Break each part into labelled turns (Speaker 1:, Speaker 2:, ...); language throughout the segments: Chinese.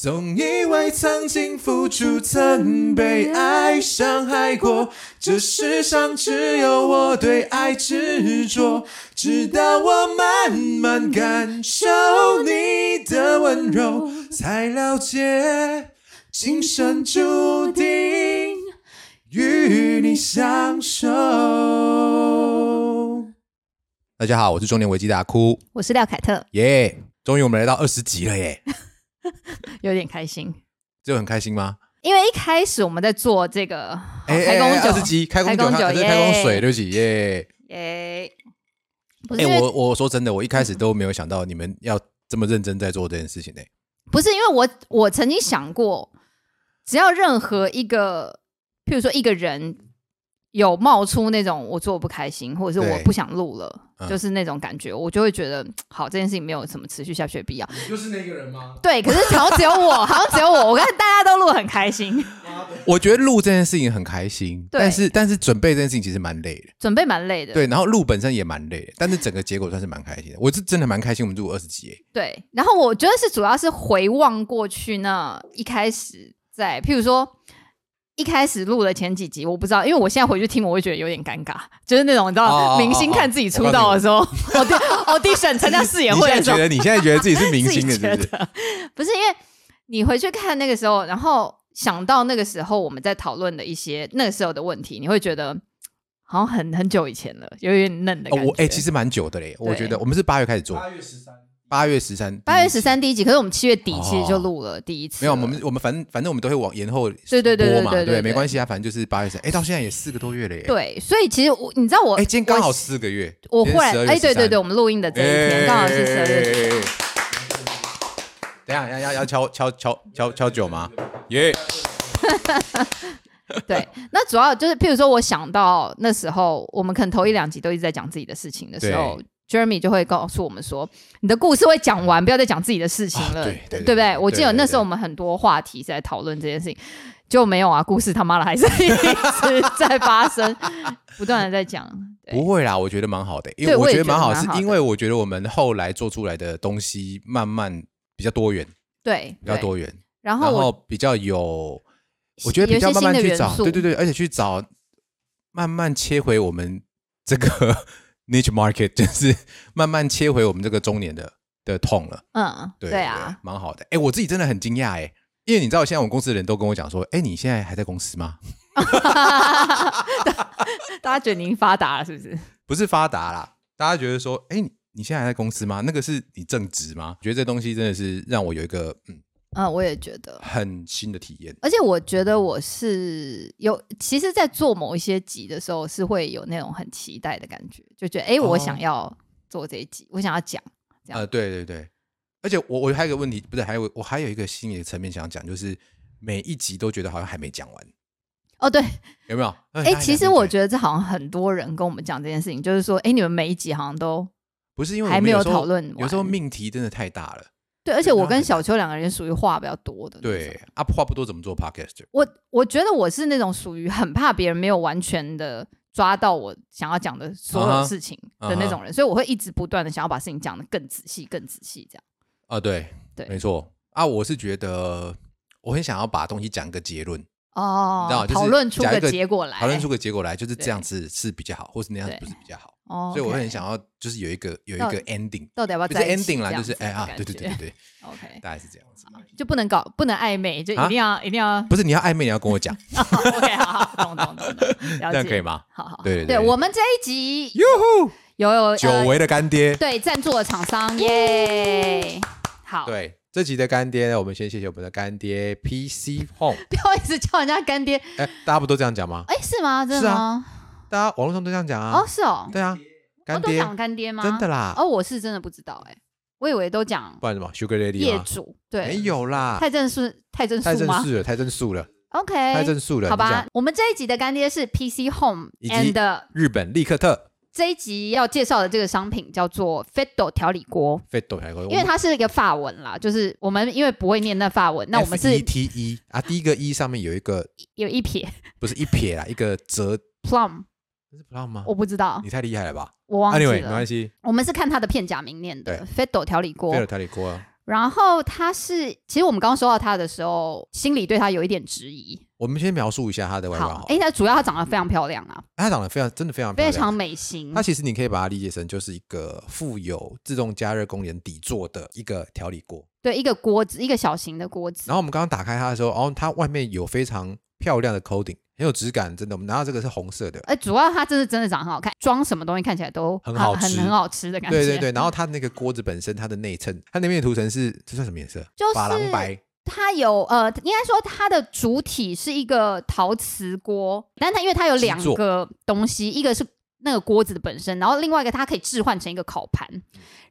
Speaker 1: 总以为曾经付出，曾被爱伤害过。这世上只有我对爱执着，直到我慢慢感受你的温柔，才了解今生注定与你相守。大家好，我是中年危机大哭，
Speaker 2: 我是廖凯特，
Speaker 1: 耶！终于我们来到二十集了耶，
Speaker 2: 有点开心，
Speaker 1: 就很开心吗？
Speaker 2: 因为一开始我们在做这个
Speaker 1: 哎
Speaker 2: 开工酒，
Speaker 1: 二十集开工酒，
Speaker 2: 开工酒
Speaker 1: 还是开工水，
Speaker 2: 耶
Speaker 1: 对不起耶。
Speaker 2: 耶，不是
Speaker 1: 哎、
Speaker 2: 因为
Speaker 1: 我我说真的，我一开始都没有想到你们要这么认真在做这件事情呢、
Speaker 2: 不是因为我我曾经想过，只要任何一个，譬如说一个人有冒出那种我做不开心，或者是我不想录了，
Speaker 1: 嗯
Speaker 2: 就是那种感觉，我就会觉得好，这件事情没有什么持续下去的必要。
Speaker 1: 你就是那个人吗？
Speaker 2: 对，可是好像只有我，好像只有我，我看大家都录得很开心，
Speaker 1: 我觉得录这件事情很开心，
Speaker 2: 对
Speaker 1: 但是但是准备这件事情其实蛮累的，
Speaker 2: 准备蛮累的。
Speaker 1: 对，然后录本身也蛮累的，但是整个结果算是蛮开心的。我是真的蛮开心，我们录二十集、欸，
Speaker 2: 对，然后我觉得是主要是回望过去那一开始在，譬如说一开始录的前几集，我不知道，因为我现在回去听，我会觉得有点尴尬，就是那种你知道，
Speaker 1: 哦哦哦
Speaker 2: 明星看自己出道的时候，audi audition 参加试演会的时候，
Speaker 1: 现在觉得你现在觉得自己是明星的，是不是？
Speaker 2: 不是因为你回去看那个时候，然后想到那个时候我们在讨论的一些那个时候的问题，你会觉得好像很很久以前了，有点嫩的
Speaker 1: 哦，
Speaker 2: 感觉。
Speaker 1: 我哎、其实蛮久的嘞，我觉得我们是八月开始做，
Speaker 3: 八月十三，
Speaker 1: 八月十三，
Speaker 2: 八月十三第一集，可是我们七月底
Speaker 1: 哦
Speaker 2: 其实就录了第一次
Speaker 1: 没有，我们我们反正反正我们都会往延后
Speaker 2: 对对对对对
Speaker 1: 没关系啊，反正就是八月十，哎，到现在也四个多月了耶。，
Speaker 2: 对，所以其实我，你知道我，
Speaker 1: 哎，今天刚好四个月，
Speaker 2: 我忽然，哎，对对对，我们录音的这一天刚好是十二月底。
Speaker 1: 月。等下要要要敲敲敲敲敲酒吗？耶！
Speaker 2: 对，那主要就是，譬如说，我想到那时候，我们可能头一两集都一直在讲自己的事情的时候，Jeremy 就会告诉我们说，你的故事会讲完，不要再讲自己的事情了，
Speaker 1: 啊对对对
Speaker 2: 对不对？我记得那时候我们很多话题是在讨论这件事情，就没有啊，故事他妈的还是一直在发生，不断的在讲。
Speaker 1: 不会啦，我觉得蛮好的，因为
Speaker 2: 我
Speaker 1: 觉得蛮好，是因为我觉得我们后来做出来的东西慢慢比较多元，
Speaker 2: 对，
Speaker 1: 比较多元，
Speaker 2: 然后
Speaker 1: 然后比较有，我觉得比较慢慢去找，对对对，而且去找慢慢切回我们这个 niche market，就是慢慢切回我们这个中年的的痛了。
Speaker 2: 嗯，
Speaker 1: 对
Speaker 2: 对啊，，
Speaker 1: 蛮好的。哎，我自己真的很惊讶哎，因为你知道现在我们公司的人都跟我讲说，哎，你现在还在公司吗？
Speaker 2: 大家觉得您发达了是不是？
Speaker 1: 不是发达啦，大家觉得说，哎，你你现在还在公司吗？那个是你正职吗？觉得这东西真的是让我有一个嗯
Speaker 2: 嗯，我也觉得。
Speaker 1: 很新的体验。
Speaker 2: 而且我觉得我是有，其实，在做某一些集的时候，是会有那种很期待的感觉，就觉得哎、诶我
Speaker 1: 哦
Speaker 2: 想要做这一集，我想要讲，这样
Speaker 1: 呃，对对对，而且我我还有一个问题，不是还有我还有一个心理的层面想讲，就是每一集都觉得好像还没讲完，
Speaker 2: 哦，对，
Speaker 1: 有没有？
Speaker 2: 哎、其实我觉得这好像很多人跟我们讲这件事情，就是说，哎、你们每一集好像都
Speaker 1: 不是因为
Speaker 2: 还没有讨论完
Speaker 1: 有时候命题真的太大了。
Speaker 2: 对，而且我跟小秋两个人属于话比较多的，
Speaker 1: 对，啊，话不多怎么做 podcast？
Speaker 2: 我我觉得我是那种属于很怕别人没有完全的抓到我想要讲的所有事情的那种人所以我会一直不断的想要把事情讲得更仔细、更仔细，这样。
Speaker 1: 啊，对
Speaker 2: 对。
Speaker 1: 没错。啊，我是觉得我很想要把东西讲个结论，
Speaker 2: 哦
Speaker 1: 你知道就是
Speaker 2: 讨论出个结果来，
Speaker 1: 讨论出个结果来，就是这样子是比较好，或是那样子不是比较好，
Speaker 2: 哦，
Speaker 1: 所以我会很想要就是有一个有一
Speaker 2: 到
Speaker 1: 个 ending，
Speaker 2: 到底要不要
Speaker 1: 是
Speaker 2: 在
Speaker 1: ending 啦，就是哎啊，对对对对对，，
Speaker 2: OK，
Speaker 1: 大概是这样子。
Speaker 2: 就不能搞不能暧昧，就一
Speaker 1: 啊
Speaker 2: 定要一定要
Speaker 1: 不是你要暧昧，你要跟我讲，
Speaker 2: OK，好好，懂懂懂
Speaker 1: 这，样可以？吗？
Speaker 2: 好好，
Speaker 1: 对对对
Speaker 2: 我们这一集
Speaker 1: 哟呼，
Speaker 2: 有有
Speaker 1: 久
Speaker 2: 呃
Speaker 1: 违的干爹。
Speaker 2: 对赞助的厂商耶，好，
Speaker 1: 对，这集的干爹呢，我们先谢谢我们的干爹 PC Home。
Speaker 2: 不要一直叫人家干爹，
Speaker 1: 哎，大家不都这样讲吗？
Speaker 2: 哎，是吗？真的吗？
Speaker 1: 大家网络上都这样讲啊。
Speaker 2: 哦，是哦，
Speaker 1: 对啊，
Speaker 2: 我
Speaker 1: 干爹
Speaker 2: 都讲干爹吗？
Speaker 1: 真的啦。
Speaker 2: 哦，我是真的不知道哎，我以为都讲
Speaker 1: 不然什么 Sugar Daddy 吗？
Speaker 2: 业主，对，
Speaker 1: 没有啦，
Speaker 2: 太正数太正
Speaker 1: 太
Speaker 2: 数吗
Speaker 1: 正数了，太正数了
Speaker 2: ，？OK，
Speaker 1: 太正数了。
Speaker 2: 好吧，我们这一集的干爹是 PC Home
Speaker 1: 以及
Speaker 2: and
Speaker 1: 日本利克特
Speaker 2: 这一集要介绍的这个商品叫做 Feddo 调理锅
Speaker 1: ，Feddo 还有
Speaker 2: 因为它是一个法文啦，就是我们因为不会念那法文，那我们是
Speaker 1: E T E 啊，第一个 E 上面有一个
Speaker 2: 有一撇
Speaker 1: 不是一撇啦，一个折
Speaker 2: ，plum，
Speaker 1: 这是 plum 吗？
Speaker 2: 我不知道，
Speaker 1: 你太厉害了吧
Speaker 2: 我忘记
Speaker 1: ？Anyway，没
Speaker 2: 了
Speaker 1: 关。系
Speaker 2: 我们是看它的片假名念的 Feddo 调理锅
Speaker 1: ，Feddo 调理锅啊，
Speaker 2: 然后它是，其实我们刚收到它的时候，心里对它有一点质疑。
Speaker 1: 我们先描述一下它的外表
Speaker 2: 好。哎，那主要它长得非常漂亮啊，
Speaker 1: 它长得非常，真的非常漂亮。
Speaker 2: 非常美型
Speaker 1: 它。其实你可以把它理解成就是一个富有自动加热功能底座的一个调理锅。
Speaker 2: 对，一个锅子，一个小型的锅子
Speaker 1: 然。后我们刚刚打开它的时候，哦，它外面有非常漂亮的 coating，很有质感，真的。我们拿到这个是红色的，
Speaker 2: 哎，主要它真的真的长得很好看，装什么东西看起来都
Speaker 1: 很好吃
Speaker 2: 很很好吃的感觉。
Speaker 1: 对对对。然后它那个锅子本身，它的内衬，它那边的涂层是这算什么颜色？
Speaker 2: 就是
Speaker 1: 珐琅白。
Speaker 2: 它有呃，应该说它的主体是一个陶瓷锅，但它因为它有两个东西，一个是那个锅子的本身，然后另外一个它可以置换成一个烤盘，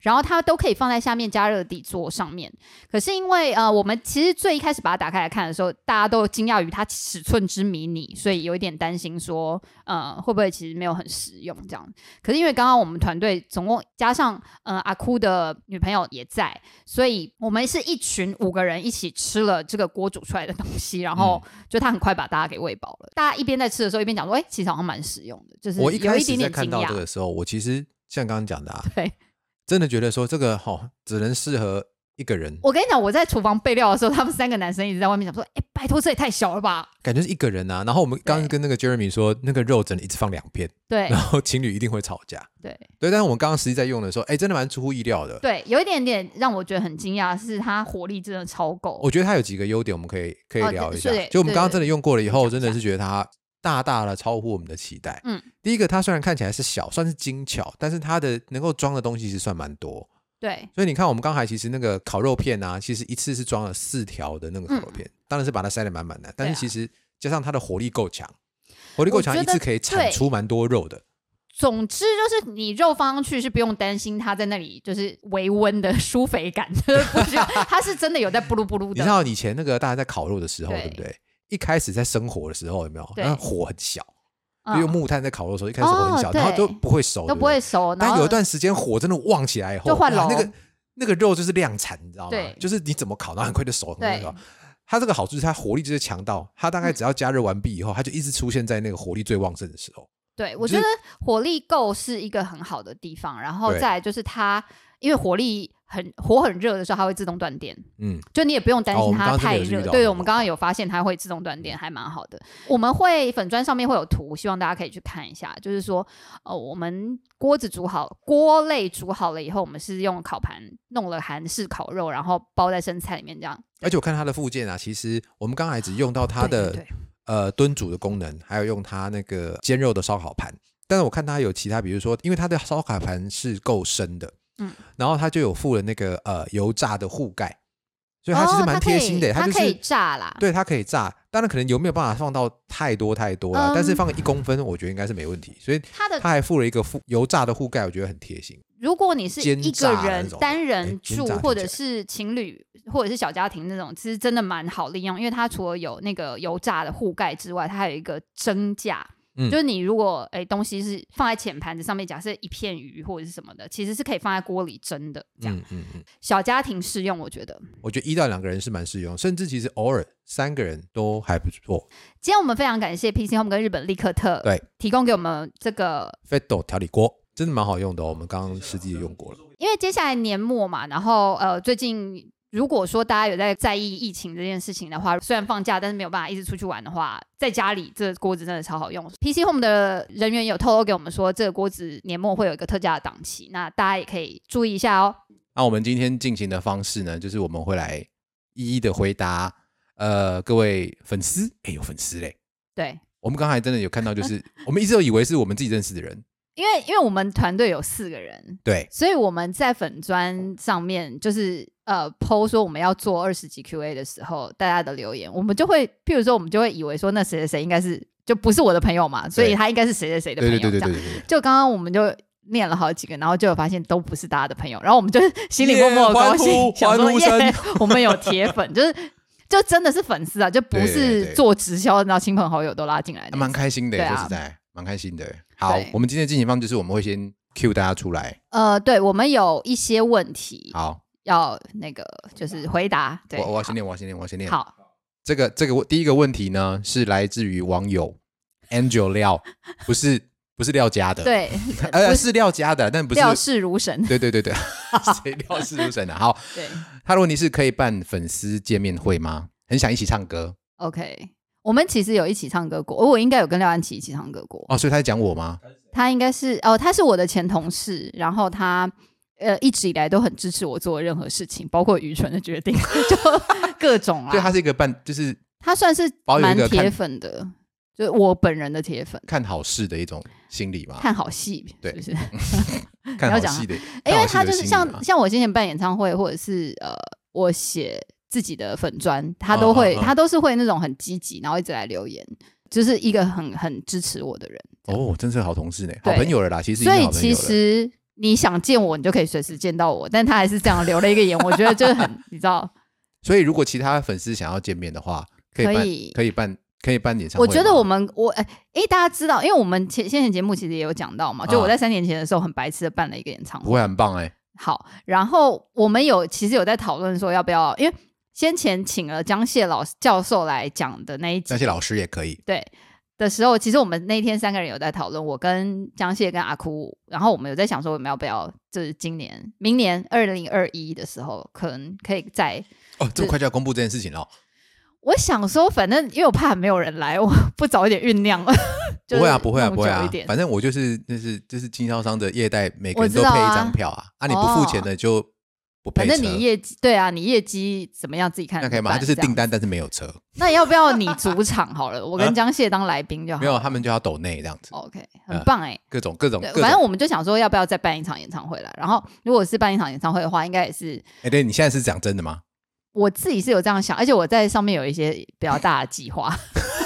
Speaker 2: 然后它都可以放在下面加热底座上面。可是因为呃，我们其实最一开始把它打开来看的时候，大家都惊讶于它尺寸之迷你，所以有一点担心说，呃，会不会其实没有很实用这样。可是因为刚刚我们团队总共加上呃阿哭的女朋友也在，所以我们是一群五个人一起吃了这个锅煮出来的东西，然后
Speaker 1: 嗯
Speaker 2: 就他很快把大家给喂饱了。大家一边在吃的时候，一边讲说：“哎、其实好像蛮实用的。”就是
Speaker 1: 我
Speaker 2: 有一点
Speaker 1: 始在看到这。个时候，我其实像刚刚讲的啊，
Speaker 2: 对
Speaker 1: 真的觉得说这个哈、只能适合一个人，
Speaker 2: 我跟你讲，我在厨房备料的时候，他们三个男生一直在外面讲说：“哎、拜托，这也太小了吧
Speaker 1: 感觉是一个人啊。然后我们刚刚跟那个 Jeremy 说，那个肉只能一直放两片，！”
Speaker 2: 对
Speaker 1: 然后情侣一定会吵架。
Speaker 2: 对
Speaker 1: 对，但是我们刚刚实际在用的时候，哎，真的蛮出乎意料的。
Speaker 2: 对，有一点点让我觉得很惊讶，是它火力真的超够。
Speaker 1: 我觉得它有几个优点，我们可以可以
Speaker 2: 哦
Speaker 1: 聊一下。
Speaker 2: 对
Speaker 1: 就我们刚刚真的用过了以后，真的是觉得它大大的超乎我们的期待。
Speaker 2: 嗯，
Speaker 1: 第一个，它虽然看起来是小，算是精巧，但是它的能够装的东西是算蛮多。
Speaker 2: 对
Speaker 1: 所以你看，我们刚才其实那个烤肉片啊，其实一次是装了四条的那个烤肉片，当然是把它塞得满满的。但是其实加上它的火力够强，火力够强，一次可以产出蛮多肉的。
Speaker 2: 总之就是你肉放上去是不用担心它在那里就是微温的 舒肥感，它是真的有在布噜布噜的。
Speaker 1: 你知道以前那个大家在烤肉的时候，
Speaker 2: 对
Speaker 1: 对不对？一开始在生火的时候有没有？
Speaker 2: 对
Speaker 1: 那火很小，
Speaker 2: 嗯
Speaker 1: 就用木炭在烤肉的时候，一开始火很小，
Speaker 2: 哦
Speaker 1: 然后都不会熟，
Speaker 2: 都不会熟，
Speaker 1: 但有一段时间火真的旺起来以后，
Speaker 2: 就换
Speaker 1: 那个那个肉就是量产，你知道吗？就是你怎么烤，然后很快就熟，很快就
Speaker 2: 对
Speaker 1: 熟。它这个好处是它火力就是强到，它大概只要加热完毕以后，它就一直出现在那个火力最旺盛的时候。
Speaker 2: 对我
Speaker 1: 就是
Speaker 2: 觉得火力够是一个很好的地方，然后再来就是它因为火力很火很热的时候，它会自动断电。
Speaker 1: 嗯，
Speaker 2: 就你也不用担心它太热，对，我们刚刚有发现它会自动断电，还蛮好的。我们会粉砖上面会有图，希望大家可以去看一下。就是说，呃，我们锅子煮好，锅类煮好了以后，我们是用烤盘弄了韩式烤肉，然后包在生菜里面这样。
Speaker 1: 而且我看它的附件啊，其实我们刚才只用到它的呃炖煮的功能，还有用它那个煎肉的烧烤盘。但是我看它有其他，比如说，因为它的烧烤盘是够深的，
Speaker 2: 嗯，
Speaker 1: 然后它就有附了那个呃油炸的护盖，所以它其实蛮贴心的，就
Speaker 2: 它可以
Speaker 1: 是
Speaker 2: 炸啦。
Speaker 1: 对它可以炸，当然可能油没有办法放到太多太多了，
Speaker 2: 嗯
Speaker 1: 但是放一公分，我觉得应该是没问题。所以
Speaker 2: 它的
Speaker 1: 它还附了一个附油炸的护盖，我觉得很贴心。
Speaker 2: 如果你是一个人单人住或者是情侣，或者是小家庭那种，其实真的蛮好利用，因为它除了有那个油炸的护盖之外，它还有一个蒸架。
Speaker 1: 嗯
Speaker 2: 就是你如果哎东西是放在浅盘子上面，假设一片鱼或者是什么的，其实是可以放在锅里蒸的。这样、
Speaker 1: 嗯嗯嗯，
Speaker 2: 小家庭适用，我觉得。
Speaker 1: 我觉得一到两个人是蛮适用，甚至其实偶尔三个人都还不错。
Speaker 2: 今天我们非常感谢 PC Home 跟日本利克特
Speaker 1: 对
Speaker 2: 提供给我们这个
Speaker 1: Fetto 调理锅真的蛮好用的哦，我们刚刚实际用过了。
Speaker 2: 因为接下来年末嘛，然后呃，最近如果说大家有在在意疫情这件事情的话，虽然放假，但是没有办法一直出去玩的话，在家里这个锅子真的超好用。PC Home 的人员有透露给我们说，这个锅子年末会有一个特价的档期，那大家也可以注意一下哦。
Speaker 1: 那我们今天进行的方式呢，就是我们会来一一的回答呃各位粉丝，哎有粉丝嘞。
Speaker 2: 对，
Speaker 1: 我们刚才真的有看到，就是 我们一直都以为是我们自己认识的人，
Speaker 2: 因为因为我们团队有四个人，
Speaker 1: 对，
Speaker 2: 所以我们在粉砖上面就是呃，PO 说我们要做二十集 Q&A 的时候，大家的留言，我们就会，譬如说我们就会以为说那谁谁谁应该是就不是我的朋友嘛，所以他应该是谁谁谁的朋友，
Speaker 1: 对对对对
Speaker 2: 这样。就刚刚我们就念了好几个，然后就有发现都不是大家的朋友，然后我们就 心里默默的高兴，
Speaker 1: 耶欢呼
Speaker 2: 想说
Speaker 1: 欢呼声。
Speaker 2: 耶，我们有铁粉，就是就真的是粉丝啊，就不是做直销，然后亲朋好友都拉进来的，
Speaker 1: 还蛮开心的，
Speaker 2: 对啊。
Speaker 1: 说实在，蛮开心的。好，我们今天的进行方式就是我们会先 Q 大家出来，
Speaker 2: 呃，对我们有一些问题。
Speaker 1: 好，
Speaker 2: 要那个就是回答，对，
Speaker 1: 我我要先念，我要先念，我要先念。
Speaker 2: 好，
Speaker 1: 这个这个第一个问题呢，是来自于网友 Angel 廖，不是不是廖家的，，
Speaker 2: 对，
Speaker 1: 呃，
Speaker 2: 不
Speaker 1: 是廖家的，但不是。
Speaker 2: 廖事如神。
Speaker 1: 对对对对，谁廖事如神啊？好，
Speaker 2: 对
Speaker 1: 他的问题是可以办粉丝见面会吗？很想一起唱歌
Speaker 2: ，OK，我们其实有一起唱歌过，我应该有跟廖安琪一起唱歌过。
Speaker 1: 哦，所以他在讲我吗？
Speaker 2: 他应该是哦，他是我的前同事，然后他呃一直以来都很支持我做任何事情，包括愚蠢的决定，就各种啊。
Speaker 1: 对，他是一个半，就是
Speaker 2: 他算是蛮铁粉的，就是我本人的铁粉，
Speaker 1: 看好事的一种心理嘛，
Speaker 2: 看好戏，
Speaker 1: 对
Speaker 2: 是不是？
Speaker 1: 看好戏的，
Speaker 2: 因为他就是像像我之前办演唱会，或者是呃我写自己的粉砖，他都会、他都是会那种很积极，然后一直来留言，就是一个很很支持我的人。
Speaker 1: 哦，真是好同事呢，好朋友了啦。其实
Speaker 2: 所以其实你想见我，你就可以随时见到我，但他还是这样留了一个言，我觉得就很 你知道。
Speaker 1: 所以如果其他粉丝想要见面的话，可以办
Speaker 2: 可以
Speaker 1: 可以办可以办演唱会。
Speaker 2: 我觉得我们我哎诶，大家知道，因为我们前先前节目其实也有讲到嘛，就我
Speaker 1: 啊
Speaker 2: 在三年前的时候很白痴的办了一个演唱会
Speaker 1: 不会很棒哎，
Speaker 2: 好，然后我们有其实有在讨论说要不要，因为先前请了江谢老师教授来讲的那一集
Speaker 1: 那些老师也可以。
Speaker 2: 对的时候，其实我们那天三个人有在讨论，我跟江谢跟阿哭，然后我们有在想说我们要不要，就是今年、明年二零二一的时候，可能可以在。
Speaker 1: 哦，这么快就要公布这件事情了？
Speaker 2: 我想说，反正因为我怕没有人来，我不早一点酝酿，就是
Speaker 1: 不会啊，不会啊，不会啊。反正我就是就是就是经销商的业代，每个人都配一张票啊，啊，你不付钱的就不配车。
Speaker 2: 反正你业绩对啊，你业绩怎么样自己看。
Speaker 1: 那可以吗？他就是订单，但是没有车，
Speaker 2: 那要不要你主场好了？我跟江谢当来宾就好。
Speaker 1: 没有，他们就要抖内这样子
Speaker 2: ，OK，很
Speaker 1: 呃
Speaker 2: 棒哎、
Speaker 1: 各种各种，各种。
Speaker 2: 反正我们就想说，要不要再办一场演唱会了？然后，如果是办一场演唱会的话，应该也是
Speaker 1: 哎，对你现在是讲真的吗？
Speaker 2: 我自己是有这样想，而且我在上面有一些比较大的计划。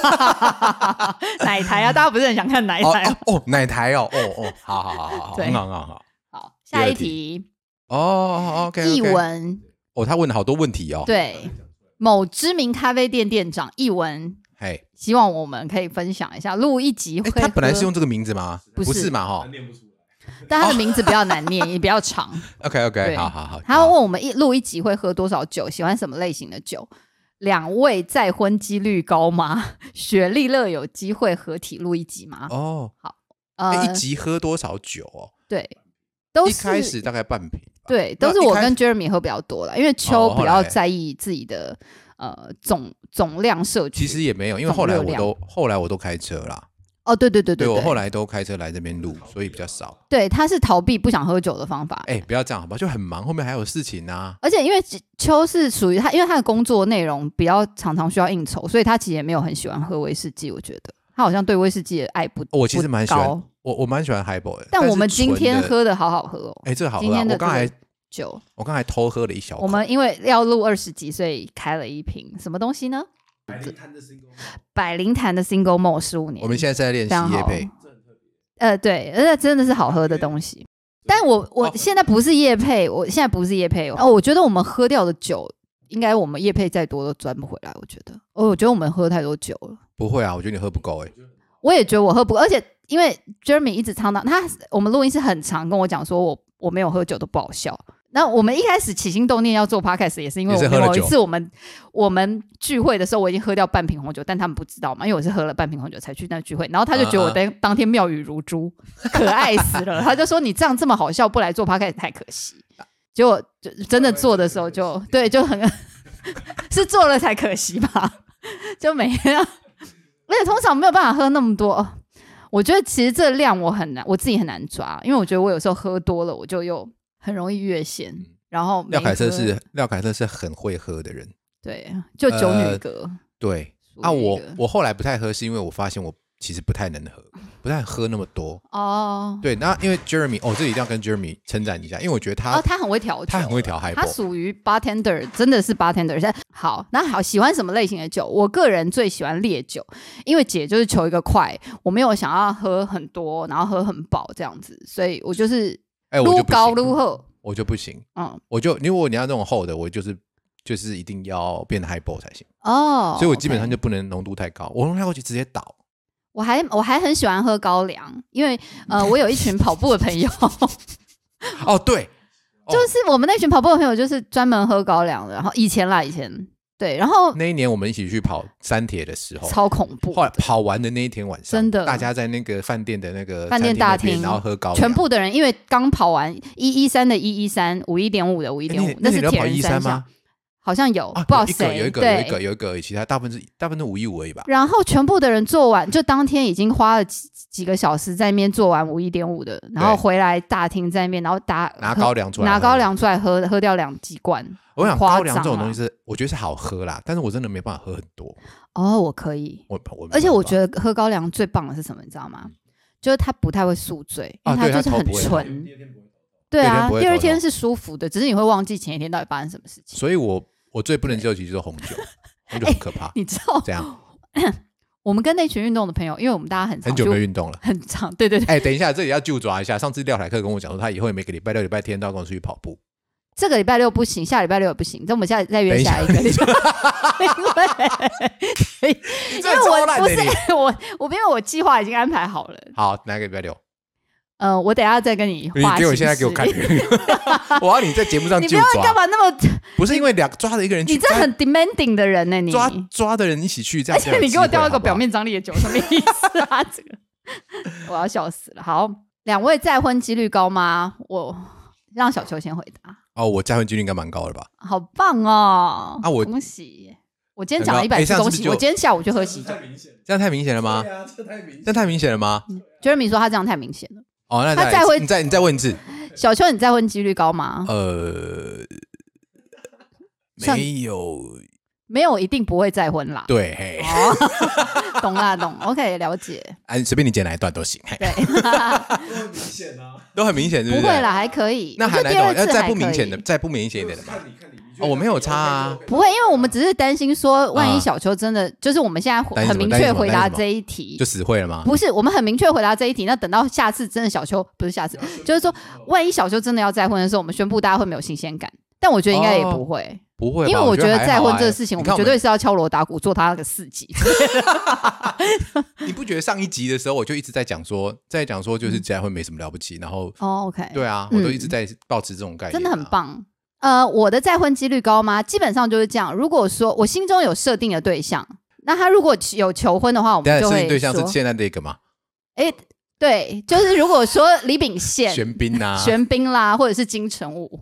Speaker 2: 奶台啊，大家不是很想看奶
Speaker 1: 哦
Speaker 2: 台吗？
Speaker 1: 哦哦，奶台哦，哦哦，好好好好 好，很好很好好。
Speaker 2: 好，下一
Speaker 1: 第
Speaker 2: 题，
Speaker 1: 哦，OK，
Speaker 2: 译文
Speaker 1: 哦，他问了好多问题哦。，
Speaker 2: 对某知名咖啡店店长译文，
Speaker 1: 哎，
Speaker 2: 希望我们可以分享一下，录一集会
Speaker 1: 哎，他本来是用这个名字吗？
Speaker 2: 不是
Speaker 1: 是嘛？哈
Speaker 2: 但他的名字比较难念，也比较长。
Speaker 1: OK OK，好好好。
Speaker 2: 他问我们一录一集会喝多少酒，喜欢什么类型的酒？两位再婚几率高吗？雪莉乐有机会合体录一集吗？
Speaker 1: 哦，
Speaker 2: 呃
Speaker 1: 哎，一集喝多少酒哦？
Speaker 2: 对，都
Speaker 1: 一开始大概半瓶吧。
Speaker 2: 对，都是我跟 Jeremy 喝比较多了，因为秋比较在意自己的呃总总量摄取。
Speaker 1: 其实也没有，因为
Speaker 2: 总
Speaker 1: 后来我都后来我都开车啦，
Speaker 2: 哦，对对对对对，
Speaker 1: 对我后来都开车来这边录，所以比较少。
Speaker 2: 对他是逃避不想喝酒的方法。
Speaker 1: 哎，不要这样好不好？就很忙，后面还有事情啊。
Speaker 2: 而且因为秋是属于他，因为他的工作内容比较常常需要应酬，所以他其实也没有很喜欢喝威士忌。我觉得他好像对威士忌的爱不，
Speaker 1: 我其实蛮喜欢，我我蛮喜欢 Highball 的。
Speaker 2: 但我们今天，喝的好好喝哦。
Speaker 1: 哎，这个好喝
Speaker 2: 今
Speaker 1: 啊！
Speaker 2: 天的
Speaker 1: 我刚才
Speaker 2: 酒，
Speaker 1: 我刚才偷喝了一小口。
Speaker 2: 我们因为要录二十集，所以开了一瓶什么东西呢？百灵坛的 Single Malt 十五年，
Speaker 1: 我们现在在练习
Speaker 2: 非常好
Speaker 1: 夜配，
Speaker 2: 呃对，而且真的是好喝的东西。但我我
Speaker 1: 哦
Speaker 2: 现在不是叶配，我现在不是叶配哦。我觉得我们喝掉的酒，应该我们叶配再多都赚不回来。我觉得，哦，我觉得我们喝太多酒了。
Speaker 1: 不会啊，我觉得你喝不够哎。
Speaker 2: 我也觉得我喝不，而且因为 Jeremy 一直常常他我们录音室很常跟我讲说我我没有喝酒都不好笑。那我们一开始起心动念要做 podcast 也是因为我们某一次我们我们聚会的时候我已经喝掉半瓶红酒，但他们不知道嘛，因为我是喝了半瓶红酒才去那聚会，然后他就觉得我
Speaker 1: 啊
Speaker 2: 当当天妙语如珠，可爱死了，他就说你这样这么好笑，不来做 podcast 太可惜。结果就真的做的时候就对就很 是做了才可惜吧，就没了。而且通常没有办法喝那么多。哦我觉得其实这量我很难，我自己很难抓，因为我觉得我有时候喝多了，我就又很容易越线。然后
Speaker 1: 廖凯特
Speaker 2: 喝
Speaker 1: 是廖凯特是很会喝的人，
Speaker 2: 对，就酒女
Speaker 1: 呃
Speaker 2: 格、
Speaker 1: 对啊，我我后来不太喝，是因为我发现我其实不太能喝，不太喝那么多。
Speaker 2: 哦。
Speaker 1: 对，那因为 Jeremy，哦，这里一定要跟 Jeremy 称赞一下，因为我觉得他、
Speaker 2: 哦，他很会调酒，
Speaker 1: 他很会调 highball
Speaker 2: 他属于 bartender，真的是 bartender。好，那好，喜欢什么类型的酒？我个人最喜欢烈酒，因为姐就是求一个快，我没有想要喝很多，然后喝很饱这样子，所以我就是
Speaker 1: 哎，我
Speaker 2: 撸
Speaker 1: 就不，
Speaker 2: 高撸厚，
Speaker 1: 我就不行，
Speaker 2: 嗯，
Speaker 1: 我就如果你要那种厚的，我就是就是一定要变 highball 才行，
Speaker 2: 哦，
Speaker 1: 所以我基本上就不能浓度太高，我浓度太高就直接倒。
Speaker 2: 我还我还很喜欢喝高粱，因为呃，我有一群跑步的朋友，
Speaker 1: 哦，对，哦
Speaker 2: 就是我们那群跑步的朋友就是专门喝高粱的。然后以前啦，以前对，然后
Speaker 1: 那一年我们一起去跑山铁的时候，
Speaker 2: 超恐怖
Speaker 1: 后来跑完的那一天晚上，
Speaker 2: 真的
Speaker 1: 大家在那个饭店的那个
Speaker 2: 饭店大
Speaker 1: 厅然后喝高粱
Speaker 2: 全部的人因为刚跑完一一三的一一三，五一点五的五一点五，
Speaker 1: 那你要跑
Speaker 2: 铁人三项
Speaker 1: 一三吗？，
Speaker 2: 好像有，
Speaker 1: 啊，
Speaker 2: 不知道
Speaker 1: 有一个
Speaker 2: 谁
Speaker 1: 有一个有一个
Speaker 2: 对。
Speaker 1: 有一个，其他大部分是大部分都五一五而已吧。
Speaker 2: 然后全部的人做完，就当天已经花了几几个小时在那边做完五一点五的，然后回来大厅在那边，然后打
Speaker 1: 拿高粱出来，
Speaker 2: 拿高。粱出来喝，喝掉两几罐。
Speaker 1: 我想
Speaker 2: 夸
Speaker 1: 高粱这种东西是，我觉得是好喝啦，但是我真的没办法喝很多。
Speaker 2: 哦，我可以，
Speaker 1: 我我，
Speaker 2: 而且我觉
Speaker 1: 得
Speaker 2: 得喝高粱最棒的是什么，你知道吗？就是它不太会宿醉，因为它就是很纯。对啊，第二天是舒服的，只是你会忘记前一天到底发生什么事情。
Speaker 1: 所以我我最不能接受其实就是红酒，红酒很可怕。
Speaker 2: 你知道，
Speaker 1: 这样
Speaker 2: 我们跟那群运动的朋友，因为我们大家很
Speaker 1: 很久没有运动了。
Speaker 2: 很长，对对对，
Speaker 1: 哎，等一下，这里要就抓一下。上次廖凯克跟我讲说，他以后每个礼拜六、礼拜天都要跟我出去跑步。
Speaker 2: 这个礼拜六不行，下礼拜六也不行，那我们下再约
Speaker 1: 下
Speaker 2: 下一个礼拜。因为因为我不是我我因为我计划已经安排好了，
Speaker 1: 好，哪个礼拜六？
Speaker 2: 呃，我等下再跟你
Speaker 1: 你给我现在给我看，我要你在节目上
Speaker 2: 你不要干嘛那么，
Speaker 1: 不是因为两抓的一个人去，
Speaker 2: 你这很 demanding 的人呢、你。
Speaker 1: 抓抓的人一起去，这样
Speaker 2: 而且你给我调一个表
Speaker 1: 面。
Speaker 2: 张力的酒，什么意思啊？这个我要笑死了。好，两位再婚几率高吗？我让小秋先回答。
Speaker 1: 哦，我再婚几率应该蛮高的吧？
Speaker 2: 好棒哦！
Speaker 1: 啊我
Speaker 2: 恭喜！我今天讲了一百
Speaker 1: 很高哎这
Speaker 2: 次恭喜，我今天下午就喝喜酒
Speaker 3: 这。太明显
Speaker 1: 这样太明显了吗？
Speaker 3: 对啊，这太明显
Speaker 1: 这样太明显了吗
Speaker 2: ？Jeremy 说他这样太明显了。
Speaker 1: 哦，那再
Speaker 2: 他再婚
Speaker 1: 你再你再问一次，
Speaker 2: 小秋，你再婚几率高吗？
Speaker 1: 呃，没有，
Speaker 2: 没有，一定不会再婚啦。
Speaker 1: 对，嘿，
Speaker 2: 哦，懂啦，懂。OK，了解。
Speaker 1: 哎，随便你剪哪一段都行，嘿
Speaker 2: 对，
Speaker 3: 都很明显啊。
Speaker 1: 都很明显，是是？
Speaker 2: 不会啦，还可以。
Speaker 1: 那还哪种？要再不明显的，再不明显一点的嘛？
Speaker 3: 看你看你，你觉
Speaker 1: 哦，我没有差啊，
Speaker 2: 不会，因为我们只是担心说，万一
Speaker 1: 啊。
Speaker 2: 小秋真的就是我们现在很明确回答这一题。
Speaker 1: 就，死会了吗？
Speaker 2: 不是我们很明确回答这一题，那等到下次真的小秋不是下次，就是说万一小秋真的要再婚的时候，我们宣布大家会没有新鲜感。但我觉得应该也不会，
Speaker 1: 不会，
Speaker 2: 因为我觉得再婚这个事情，我
Speaker 1: 们
Speaker 2: 们绝对是要敲锣打鼓做他那个四级。
Speaker 1: 你不觉得上一集的时候我就一直在讲说，在讲说就是结婚没什么了不起，然后
Speaker 2: 哦，OK，
Speaker 1: 对啊，
Speaker 2: 嗯
Speaker 1: 我都一直在保持这种概念，
Speaker 2: 真的很。棒。呃，我的再婚几率高吗？基本上就是这样。如果说我心中有设定的对象，那他如果有求婚的话，我们就会
Speaker 1: 设定对象是，现在这个吗？
Speaker 2: 哎，对，就是如果说李秉宪、
Speaker 1: 玄彬啊，
Speaker 2: 玄彬啦，或者是金城武，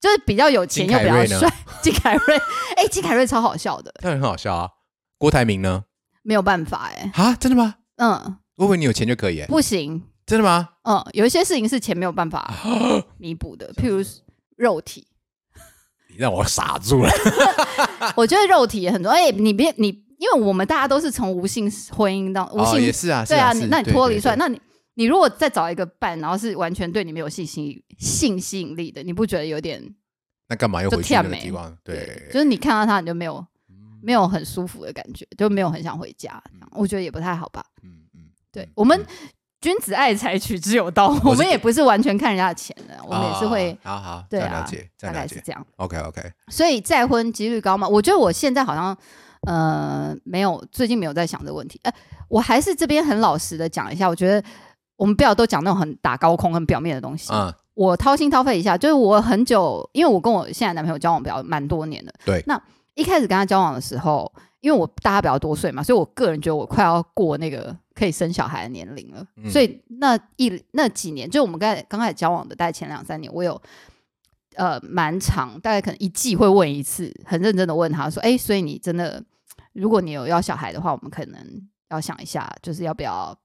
Speaker 2: 就是比较有钱又比较帅。金凯瑞，哎，金凯瑞超好笑的，
Speaker 1: 当然很好笑啊。郭台铭呢？
Speaker 2: 没有办法哎，
Speaker 1: 啊，真的吗？
Speaker 2: 嗯，
Speaker 1: 我以为你有钱就可以，哎，
Speaker 2: 不行，
Speaker 1: 真的吗？
Speaker 2: 嗯，有一些事情是钱没有办法 弥补的，譬如肉体，
Speaker 1: 你让我傻住了。
Speaker 2: 我觉得肉体也很多。哎，你别你，因为我们大家都是从无性婚姻到无
Speaker 1: 哦，
Speaker 2: 性
Speaker 1: 也是啊，
Speaker 2: 对啊，那你脱离出来，
Speaker 1: 对
Speaker 2: 那你你如果再找一个伴，然后是完全对你没有性吸性吸引力的，你不觉得有点
Speaker 1: 那干嘛又
Speaker 2: 就
Speaker 1: 回去那个地方？对，
Speaker 2: 就是你看到他你就没有没有很舒服的感觉，就没有很想回家，这样我觉得也不太好吧。
Speaker 1: 嗯嗯，嗯
Speaker 2: 对我们君子爱财，取之有道，我们也不是完全看人家的钱的，我们也是会。
Speaker 1: 啊好好，
Speaker 2: 对啊
Speaker 1: 了解。
Speaker 2: 大概是这样。
Speaker 1: OK OK，
Speaker 2: 所以再婚几率高吗？我觉得我现在好像呃没有，最近没有在想这个问题。呃，我还是这边很老实的讲一下，我觉得我们不要都讲那种很打高空、很表面的东西。
Speaker 1: 嗯，
Speaker 2: 我掏心掏肺一下，就是我很久，因为我跟我现在男朋友交往比较蛮多年的。
Speaker 1: 对
Speaker 2: 那一开始跟他交往的时候，因为我大他比较多岁嘛，所以我个人觉得我快要过那个可以生小孩的年龄了。
Speaker 1: 嗯
Speaker 2: 所以那一那几年，就我们刚才刚开始交往的，大概前两三年，我有呃蛮长，大概可能一季会问一次，很认真的问他说：“哎、所以你真的，如果你有要小孩的话，我们可能要想一下，就是要不要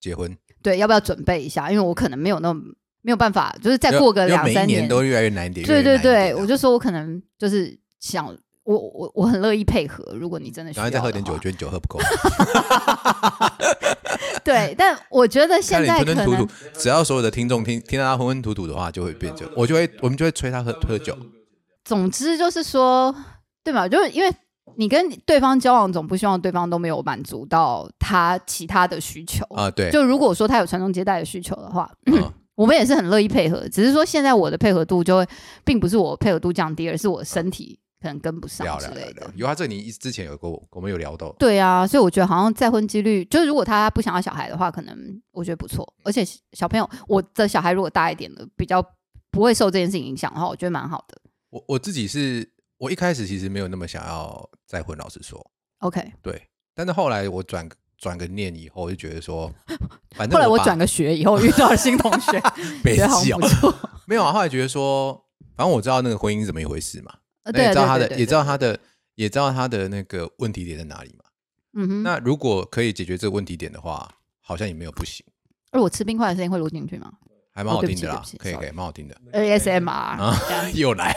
Speaker 1: 结婚，
Speaker 2: 对，要不要准备一下？因为我可能没有那么没有办法，就是再过个两三
Speaker 1: 年都越来越难一点。
Speaker 2: 对对对，我就说我可能就是想，我我我很乐意配合，如果你真的需要，
Speaker 1: 然后再喝点酒，我觉得你酒喝不够。
Speaker 2: 对，但我觉得现在可能
Speaker 1: 只要所有的听众听听到他昏昏吐吐的话，就会变酒，我就会我们就会催他喝喝酒。
Speaker 2: 总之就是说，对嘛？就是因为你跟对方交往，总不希望对方都没有满足到他其他的需求。
Speaker 1: 啊，对，
Speaker 2: 就如果说他有传宗接代的需求的话，
Speaker 1: 嗯
Speaker 2: 我们也是很乐意配合。只是说现在我的配合度就会，并不是我配合度降低，而是我身体可能跟不上
Speaker 1: 聊
Speaker 2: 之类的
Speaker 1: 聊聊聊。。有啊，这你之前有过，我们有聊到。
Speaker 2: 对啊，所以我觉得好像再婚几率，就是如果他不想要小孩的话，可能我觉得不错。而且小朋友，我的小孩如果大一点的，比较不会受这件事情影响的话，我觉得蛮好的。
Speaker 1: 我我自己是，我一开始其实没有那么想要再婚，老实说
Speaker 2: ，OK，
Speaker 1: 对。但是后来我转转个念以后，就觉得说，反正
Speaker 2: 后来我转个学以后遇到了新同学，
Speaker 1: 没
Speaker 2: 觉得好像不错。
Speaker 1: 没有啊。后来觉得说，反正我知道那个婚姻是怎么一回事嘛，
Speaker 2: 呃对啊
Speaker 1: 那也知道他的，也知道他的，也知道他的那个问题点在哪里嘛。
Speaker 2: 嗯哼。
Speaker 1: 那如果可以解决这个问题点的话，好像也没有不行，
Speaker 2: 而我吃冰块的声音会录进去吗
Speaker 1: 还蛮好听的啦可以可以，蛮好听的。？
Speaker 2: ASMR
Speaker 1: 啊又来，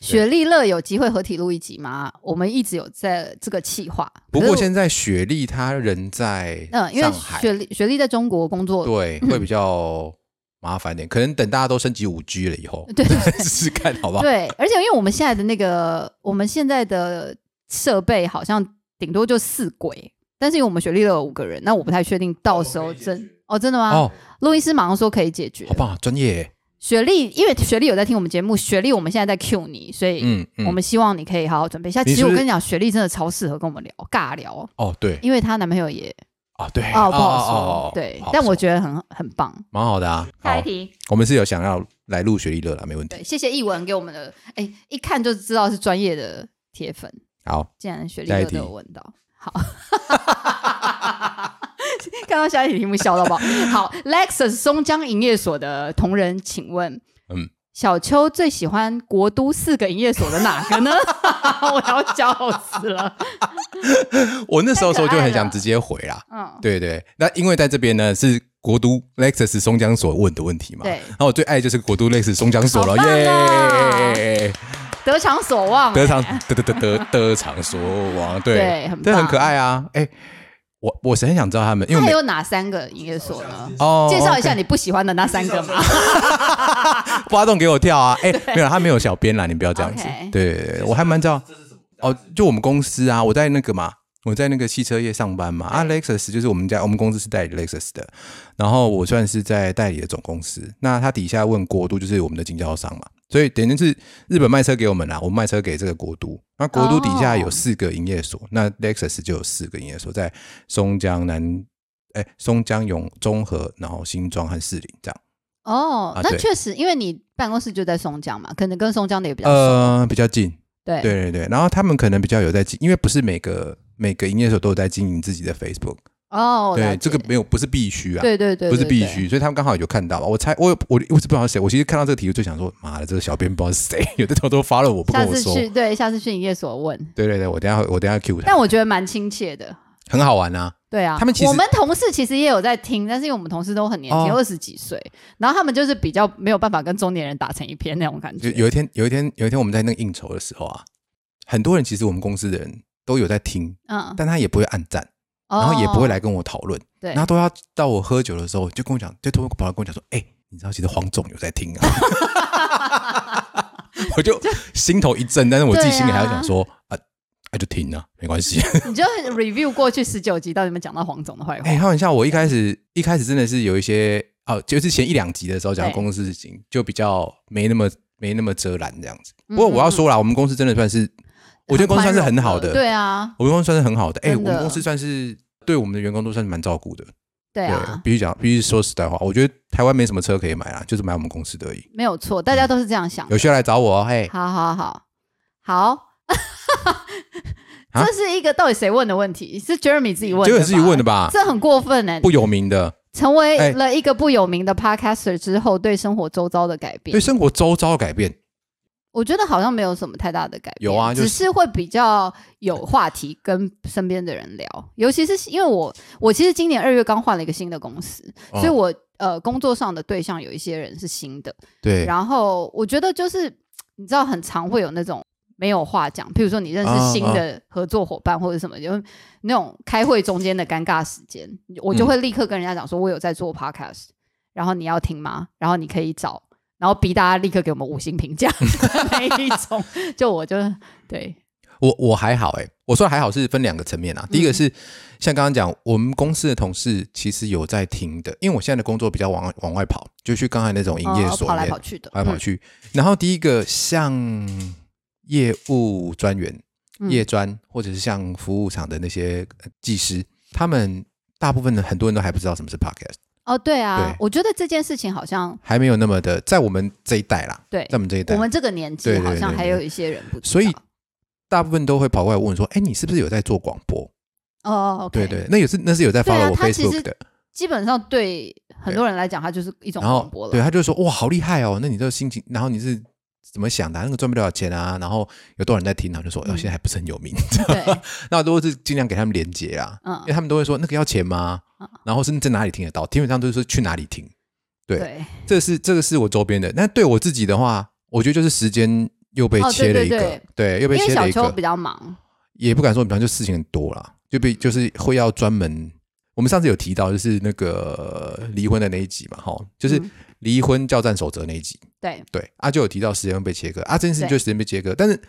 Speaker 2: 雪莉乐有机会合体录一集吗？我们一直有在这个企划。
Speaker 1: 不过现在雪莉她人在
Speaker 2: 嗯，因为
Speaker 1: 上海，
Speaker 2: 雪莉雪莉在中国工作，
Speaker 1: 对，会比较麻烦点。可能等大家都升级五 G 了以后，
Speaker 2: 对
Speaker 1: 试试看好不好？
Speaker 2: 对，而且因为我们现在的那个我们现在的设备好像顶多就四轨，但是因为我们学历都有五个人，那我不太确定到时候真哦真的吗？
Speaker 1: 哦，
Speaker 2: 录音师马上说可以解决
Speaker 1: 好。棒啊，专业耶。
Speaker 2: 雪莉，因为雪莉有在听我们节目，雪莉我们现在在 Q 你，所以
Speaker 1: 嗯嗯，
Speaker 2: 我们希望你可以好好准备一下。其实我跟你讲，雪莉真的超适合跟我们聊尬聊，
Speaker 1: 哦对
Speaker 2: 因为她男朋友也
Speaker 1: 哦对
Speaker 2: 哦不好说，
Speaker 1: 哦
Speaker 2: 对但我觉得很很棒。
Speaker 1: 蛮好的啊。
Speaker 2: 下一题，
Speaker 1: 我们是有想要来录雪莉乐啦，没问题。
Speaker 2: 对，谢谢译文给我们的，哎，一看就知道是专业的铁粉。
Speaker 1: 好，
Speaker 2: 竟然雪莉
Speaker 1: 下一题
Speaker 2: 乐都有问到，好，看到下一题题目笑到爆。好，Lexus 松江营业所的同仁，请问，小秋最喜欢国都四个营业所的哪个呢？我要笑死了。
Speaker 1: 我那时候时候就很想直接回啦。
Speaker 2: 嗯，
Speaker 1: 对对，那因为在这边呢是国都 Lexus 松江所问的问题嘛。
Speaker 2: 对
Speaker 1: 然后我最爱就是国都 Lexus 松江所了，耶！
Speaker 2: 得偿所望、
Speaker 1: 得偿
Speaker 2: 哎
Speaker 1: 得得得得得偿所望，对
Speaker 2: 对很
Speaker 1: 这很可爱啊！哎，我我是很想知道他们，因为
Speaker 2: 还有哪三个营业所呢？
Speaker 1: 哦
Speaker 2: 介绍一下你不喜欢的那三个嘛。
Speaker 1: 发动给我跳啊！哎，没有，他没有小编啦，你不要这样子。对对对，我还蛮知道哦，就我们公司啊，我在那个嘛，我在那个汽车业上班嘛。啊，Lexus 就是我们家我们公司是代理 Lexus 的，然后我算是在代理的总公司。那他底下问国都就是我们的经销商嘛，所以等于是日本卖车给我们啦，我们卖车给这个国都。那国都底下有
Speaker 2: 哦
Speaker 1: 四个营业所，那 Lexus 就有四个营业所，在松江南。哎，松江永中和，然后新庄和士林这样，
Speaker 2: 哦，
Speaker 1: 啊
Speaker 2: 那确实，因为你办公室就在松江嘛，可能跟松江的也比较。
Speaker 1: 呃，比较近，
Speaker 2: 对
Speaker 1: 对对对，然后他们可能比较有在经，因为不是每个每个营业所都有在经营自己的 Facebook，
Speaker 2: 哦，了
Speaker 1: 对，
Speaker 2: 解。
Speaker 1: 这个没有不是必须啊，
Speaker 2: 对对对，
Speaker 1: 不是必须，所以他们刚好有看到吧。我猜我我我是不知道是谁，我其实看到这个题，我就想说，妈的，这个小编不知道是谁，有的偷偷发了我不跟
Speaker 2: 下次去对，下次去营业所问，
Speaker 1: 对对对，我等下我等下 Q 他，
Speaker 2: 但我觉得蛮亲切的。
Speaker 1: 很好玩啊，
Speaker 2: 对啊，
Speaker 1: 他们其实
Speaker 2: 我们同事其实也有在听，但是因为我们同事都很年轻，
Speaker 1: 哦。
Speaker 2: 二十几岁，然后他们就是比较没有办法跟中年人打成一片那种感觉。
Speaker 1: 有一天有一天有一天我们在那个应酬的时候啊，很多人其实我们公司的人都有在听，
Speaker 2: 嗯，
Speaker 1: 但他也不会按赞，
Speaker 2: 然
Speaker 1: 然后也不会来跟我讨论。
Speaker 2: 对
Speaker 1: 然后都要到我喝酒的时候，就跟我讲，就突然跑来跟我讲说：“哎、你知道其实黄总有在听啊。”我就心头一震，但是我自己心里还要想说：“啊，啊就听啊，没关系。
Speaker 2: 你就 review 过去十九集，到底有没有讲到黄总的坏”话？
Speaker 1: 哎，开玩笑，我一开始一开始真的是有一些哦，就是前一两集的时候讲
Speaker 2: 到
Speaker 1: 公司事情，就比较没那么没那么遮拦这样子。
Speaker 2: 嗯
Speaker 1: 不过我要说啦，我们公司真的算是，我觉得公司算是很好的，
Speaker 2: 对啊，
Speaker 1: 我们公司算是很好的。哎，我们公司算是对我们的员工都算是蛮照顾的。
Speaker 2: 对啊，
Speaker 1: 必须讲，必须说实在话，我觉得台湾没什么车可以买啦，就是买我们公司的而已。
Speaker 2: 没有错，大家都是这样想的。
Speaker 1: 有需要来找我哦，嘿，
Speaker 2: 好好好好，
Speaker 1: 啊
Speaker 2: 这是一个到底谁问的问题？是 Jeremy 自己问的，
Speaker 1: 这个自己问的？吧？
Speaker 2: 这很过分哎！
Speaker 1: 不有名的，
Speaker 2: 成为
Speaker 1: 哎
Speaker 2: 了一个不有名的 podcaster 之后，对生活周遭的改变
Speaker 1: 对，生活周遭的改变，
Speaker 2: 我觉得好像没有什么太大的改变。
Speaker 1: 有啊就是
Speaker 2: 只是会比较有话题跟身边的人聊，尤其是因为我我其实今年二月刚换了一个新的公司，
Speaker 1: 哦
Speaker 2: 所以我呃工作上的对象有一些人是新的，
Speaker 1: 对，
Speaker 2: 然后我觉得就是你知道，很常会有那种没有话讲，譬如说你认识新的合作伙伴或者什么，就那种开会中间的尴尬时间，我就会立刻跟人家讲说，我有在做 podcast，然后你要听吗？然后你可以找，然后逼大家立刻给我们五星评价 那一种。就我就对，
Speaker 1: 我我还好哎、我说还好是分两个层面啊。第一个是像刚刚讲，我们公司的同事其实有在听的，因为我现在的工作比较往往外跑，就去刚才那种营业
Speaker 2: 哦跑
Speaker 1: 所里面
Speaker 2: 来跑去的，嗯
Speaker 1: 跑来跑去。然后第一个像业务专员、
Speaker 2: 嗯
Speaker 1: 业专，或者是像服务厂的那些呃技师，他们大部分的很多人都还不知道什么是 podcast。
Speaker 2: 哦，对啊
Speaker 1: 对，
Speaker 2: 我觉得这件事情好像
Speaker 1: 还没有那么的在我们这一代啦，
Speaker 2: 对
Speaker 1: 在我们这一代
Speaker 2: 我，们这个年纪好像还有一些人不知道，
Speaker 1: 所以大部分都会跑过来问说：“哎，你是不是有在做广播
Speaker 2: 哦
Speaker 1: 对对，那也是那是有在
Speaker 2: 对啊
Speaker 1: follow 我 Facebook 的。
Speaker 2: 基本上对很多人来讲，它就是一种广播了。
Speaker 1: 对，他就说哇，好厉害哦！那你这个心情，然后你是怎么想的啊、那个赚不了少钱啊？然后有多少人在听？然后就说，哦，
Speaker 2: 嗯
Speaker 1: 现在还不是很有名。
Speaker 2: 对，
Speaker 1: 那都是尽量给他们连接啊，
Speaker 2: 嗯
Speaker 1: 因为他们都会说那个要钱吗
Speaker 2: 嗯？
Speaker 1: 然后是在哪里听得到？基本上都是说去哪里听。对
Speaker 2: 对，
Speaker 1: 这是这个是我周边的。那对我自己的话，我觉得就是时间又被
Speaker 2: 哦
Speaker 1: 切了一个，
Speaker 2: 对对
Speaker 1: 又被切了一个
Speaker 2: 小秋比，较忙，
Speaker 1: 也不敢说，比方就事情很多啦，就被就是会要专门。我们上次有提到，就是那个离婚的那一集嘛，哈，就是
Speaker 2: 嗯
Speaker 1: 离婚教战守则那一集。
Speaker 2: 对
Speaker 1: 对，啊，就有提到时间被切割啊，这件事情
Speaker 2: 对
Speaker 1: 就时间被切割，但是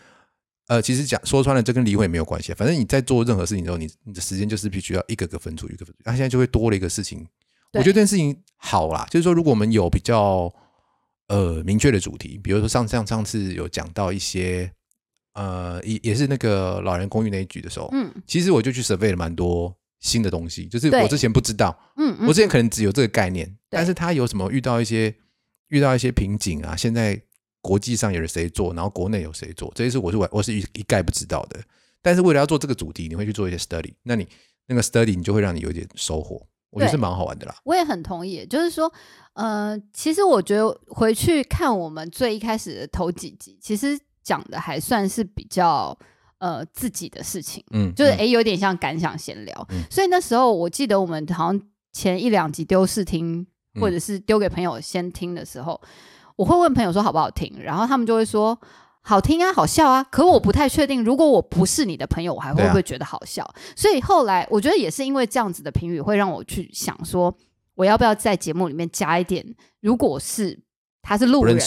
Speaker 1: 呃，其实讲说穿了，这跟离婚也没有关系，反正你在做任何事情的时候，你你的时间就是必须要一个个分出，一个分出，那、现在就会多了一个事情，我觉得这件事情好啦，就是说如果我们有比较呃明确的主题，比如说上上上次有讲到一些呃也也是那个老人公寓那一局的时候，
Speaker 2: 嗯。
Speaker 1: 其实我就去 survey 了蛮多新的东西，就是我之前不知道，
Speaker 2: 嗯嗯，
Speaker 1: 我之前可能只有这个概念，但是他有什么遇到一些遇到一些瓶颈啊？现在国际上有人谁做，然后国内有谁做，这些事我是我我是一一概不知道的。但是为了要做这个主题，你会去做一些 study，那你那个 study 你就会让你有一点收获，我觉得是蛮好玩的啦。
Speaker 2: 我也很同意，就是说，呃，其实我觉得回去看我们最一开始的头几集，其实讲的还算是比较呃自己的事情，
Speaker 1: 嗯，
Speaker 2: 就是
Speaker 1: 嗯
Speaker 2: 诶有点像感想闲聊。
Speaker 1: 嗯
Speaker 2: 所以那时候我记得我们好像前一两集丢试听，
Speaker 1: 嗯
Speaker 2: 或者是丢给朋友先听的时候，我会问朋友说好不好听，然后他们就会说。好听啊，好笑啊，可我不太确定，如果我不是你的朋友，我还会不会觉得好笑？所以后来我觉得也是因为这样子的评语，会让我去想说，我要不要在节目里面加一点，如果是他是路人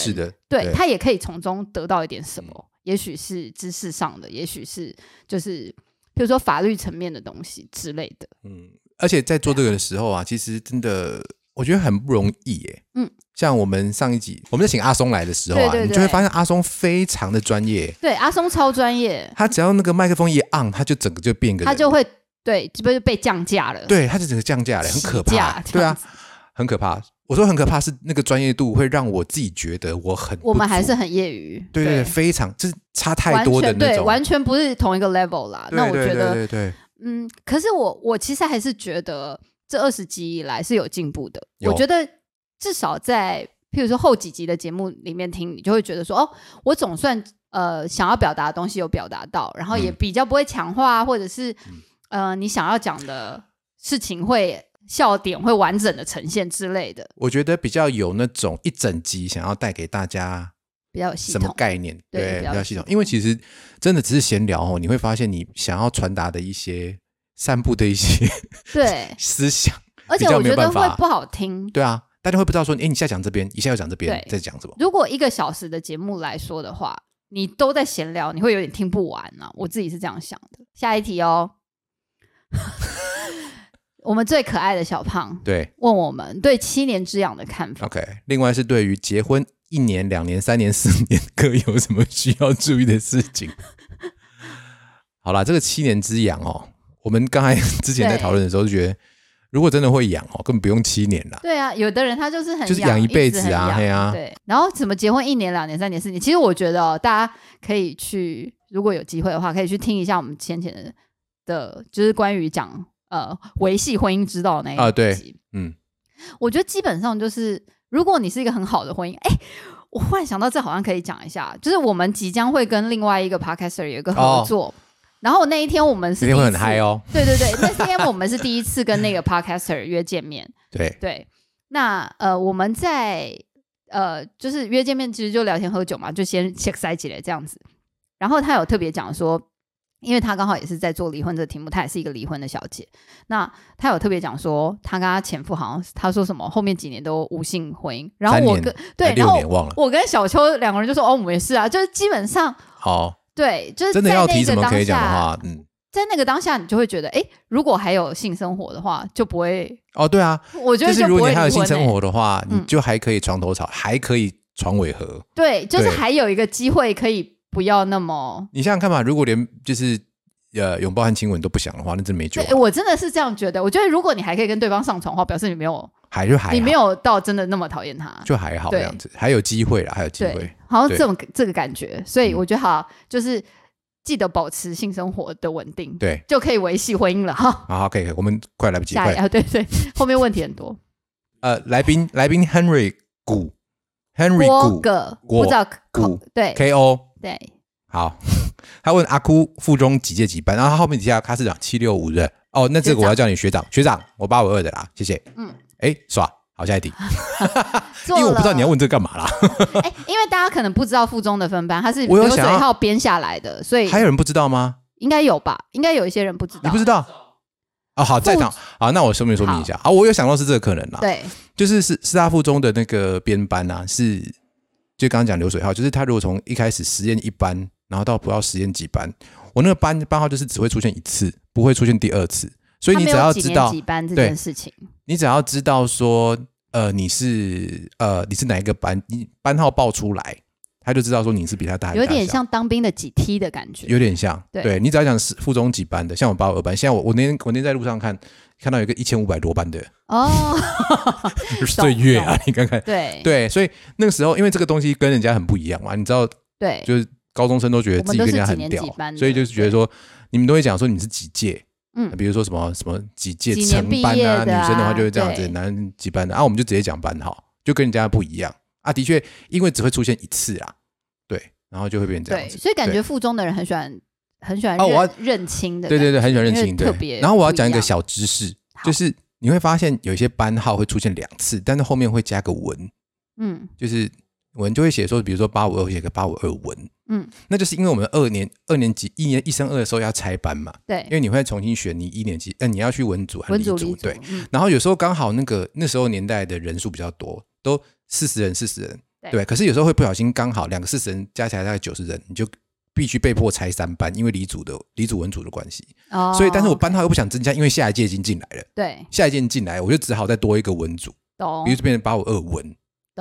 Speaker 2: 对他也可以从中得到一点什么，
Speaker 1: 嗯
Speaker 2: 也许是知识上的，也许是就是比如说法律层面的东西之类的。
Speaker 1: 嗯，而且在做这个的时候啊，其实真的我觉得很不容易耶。
Speaker 2: 嗯，
Speaker 1: 像我们上一集我们在请阿松来的时候啊，
Speaker 2: 对对对
Speaker 1: 你就会发现阿松非常的专业，
Speaker 2: 对，阿松超专业，
Speaker 1: 他只要那个麦克风一按，他就整个就变个人，
Speaker 2: 他就会对，这不就被降价了？，
Speaker 1: 对，他就整个降价了，很可怕。对啊很可怕。我说很可怕是那个专业度会让我自己觉得我很不，
Speaker 2: 我们还是很业余，
Speaker 1: 对对对，非常就是差太多的那种。
Speaker 2: 完全不是同一个 level 啦。那我觉得，
Speaker 1: 对对，
Speaker 2: 嗯，可是我我其实还是觉得这二十集以来是有进步的。我觉得至少在譬如说后几集的节目里面听，你就会觉得说，哦，我总算呃想要表达的东西有表达到，然后也
Speaker 1: 嗯
Speaker 2: 比较不会强化，或者是呃你想要讲的事情会笑点会完整的呈现之类的，
Speaker 1: 我觉得比较有那种一整集想要带给大家
Speaker 2: 比较
Speaker 1: 什么。概念，
Speaker 2: 对比。
Speaker 1: 较系统因为其实真的只是闲聊哦，你会发现你想要传达的一些散布的一些
Speaker 2: 对，
Speaker 1: 思想，
Speaker 2: 而且我觉得会不好听。
Speaker 1: 对啊，大家会不知道说，哎，你现在讲这边，一下又讲这边，在讲什么？
Speaker 2: 如果一个小时的节目来说的话，你都在闲聊，你会有点听不完啊。我自己是这样想的。下一题哦，我们最可爱的小胖
Speaker 1: 对
Speaker 2: 问我们对七年之痒的看法。
Speaker 1: ，OK。另外是对于结婚一年、两年、三年、四年各有什么需要注意的事情。好啦，这个七年之痒哦，我们刚才之前在
Speaker 2: 对
Speaker 1: 讨论的时候就觉得，如果真的会养哦，根本不用七年啦。
Speaker 2: 对啊，有的人他就是很
Speaker 1: 就是养一辈子啊
Speaker 2: 直很痒
Speaker 1: 嘿啊
Speaker 2: 对，然后怎么结婚一年、两年、三年、四年？其实我觉得哦，大家可以去，如果有机会的话，可以去听一下我们先前的的，就是关于讲呃维系婚姻之道那一集。
Speaker 1: 啊对嗯，
Speaker 2: 我觉得基本上就是，如果你是一个很好的婚姻，哎，我忽然想到这好像可以讲一下，就是我们即将会跟另外一个 podcaster 有一个合作，然后那一天我们是
Speaker 1: 今天会很嗨哦。
Speaker 2: 对对对，那天我们是第一次跟那个 podcaster 约见面，
Speaker 1: 对，
Speaker 2: 对，那呃我们在呃就是约见面，其实就聊天喝酒嘛，就先 check 塞起来这样子，然后他有特别讲说。因为他刚好也是在做离婚这个题目，他也是一个离婚的小姐。那他有特别讲说，她跟她前夫好像是她说什么后面几年都无性婚姻，然后我跟对，然后。我跟小秋两个人就说哦，我们也是啊，就是基本上
Speaker 1: 好，
Speaker 2: 对，就是
Speaker 1: 真的要提什么可以讲的话，嗯，
Speaker 2: 在那个当下，你就会觉得，哎，如果还有性生活的话，就不会，
Speaker 1: 哦，对啊，
Speaker 2: 我觉得
Speaker 1: 就是如果你还有性生活的话，你
Speaker 2: 嗯
Speaker 1: 就还可以床头吵，还可以床尾和。
Speaker 2: 对，就是还有一个机会可以不要那么。
Speaker 1: 你想想看嘛，如果连就是呃拥抱和亲吻都不想的话，那真没救啊、
Speaker 2: 我真的是这样觉得。我觉得如果你还可以跟对方上床的话，表示你没有
Speaker 1: 还就还好。
Speaker 2: 你没有到真的那么讨厌他，
Speaker 1: 就还好这
Speaker 2: 对
Speaker 1: 样子，还有机会啦，还有机
Speaker 2: 对
Speaker 1: 会。，
Speaker 2: 好像
Speaker 1: 对
Speaker 2: 这种这个感觉，所以
Speaker 1: 嗯。
Speaker 2: 我觉得好，就是记得保持性生活的稳定，
Speaker 1: 对，
Speaker 2: 就可以维系婚姻了哈。
Speaker 1: 好好，可以，可以我们快来不及，快。
Speaker 2: 下一 啊，对对，后面问题很多。
Speaker 1: 呃，来宾来宾 Henry 古 Henry 古
Speaker 2: 郭个
Speaker 1: 郭
Speaker 2: 不知道
Speaker 1: 古
Speaker 2: 对。
Speaker 1: K O
Speaker 2: 对，
Speaker 1: 好，他问阿哭附中几届几班，然后他后面底下他是讲七六五的哦，那这个我要叫你学长，学长，我八五二的啦，谢谢。
Speaker 2: 嗯，
Speaker 1: 哎，耍，好，下一题，
Speaker 2: 做
Speaker 1: 因为我不知道你要问这个干嘛啦，
Speaker 2: 哎，因为大家可能不知道附中的分班，它是流水号编下来的，所以
Speaker 1: 还有人不知道吗？
Speaker 2: 应该有吧？应该有一些人不知道。
Speaker 1: 你不知道？哦，好，在场，好，那我说明说明一下，啊，我有想到是这个可能啦，
Speaker 2: 对，
Speaker 1: 就是师师大附中的那个编班啊，是就刚刚讲流水号，就是他如果从一开始实验一班，然后到不要实验几班，我那个班班号就是只会出现一次，不会出现第二次，所以你只要知道
Speaker 2: 几班这
Speaker 1: 对。
Speaker 2: 件事情。
Speaker 1: 你只要知道说，呃，你是呃你是哪一个班，你班号报出来，他就知道说你是比他大大
Speaker 2: 有点像当兵的几梯的感觉。
Speaker 1: 有点像，
Speaker 2: 对。
Speaker 1: 对你只要讲是附中几班的，像我八五二班，现在我我那天我那天在路上看看到有一个一千五百多班的
Speaker 2: 哦，
Speaker 1: 岁月啊，你看看，
Speaker 2: 对。
Speaker 1: 对，所以那个时候因为这个东西跟人家很不一样嘛，你知道，
Speaker 2: 对，
Speaker 1: 就是高中生都觉得自己跟人家很屌所以就是觉得说你们都会讲说你是几届，
Speaker 2: 嗯，
Speaker 1: 比如说什么什么几届成班啊，女生的话
Speaker 2: 啊
Speaker 1: 就会这样子，男几班的啊，我们就直接讲班号，就跟人家不一样。啊。的确，因为只会出现一次啊，对，然后就会变成这样
Speaker 2: 对，
Speaker 1: 子。
Speaker 2: 所以感觉附中的人很喜欢很喜欢
Speaker 1: 哦我要
Speaker 2: 认认亲的，
Speaker 1: 对对对，很喜欢认
Speaker 2: 因为
Speaker 1: 清，对。
Speaker 2: 特别。
Speaker 1: 然后我要讲一个小知识，就是你会发现有一些班号会出现两次，但是后面会加个文，
Speaker 2: 嗯。
Speaker 1: 就是文就会写说，比如说八五二，写个八五二文，
Speaker 2: 嗯，
Speaker 1: 那就是因为我们二年二年级一年一升二的时候要拆班嘛，
Speaker 2: 对。
Speaker 1: 因，为你会重新选你一年级，呃，你要去文组还理组，
Speaker 2: 组理组
Speaker 1: 对。，
Speaker 2: 嗯。
Speaker 1: 然后有时候刚好那个那时候年代的人数比较多，都四十人四十人，
Speaker 2: 对。
Speaker 1: 对。可是有时候会不小心刚好两个四十人加起来大概九十人，你就必须被迫拆三班，因为理组的理组文组的关系。
Speaker 2: 哦，
Speaker 1: 所以，但是我班号又不想增加，因为下一届已经进来了，
Speaker 2: 对。
Speaker 1: 下一届进来我就只好再多一个文组，
Speaker 2: 懂。
Speaker 1: 比如说变成八五二文。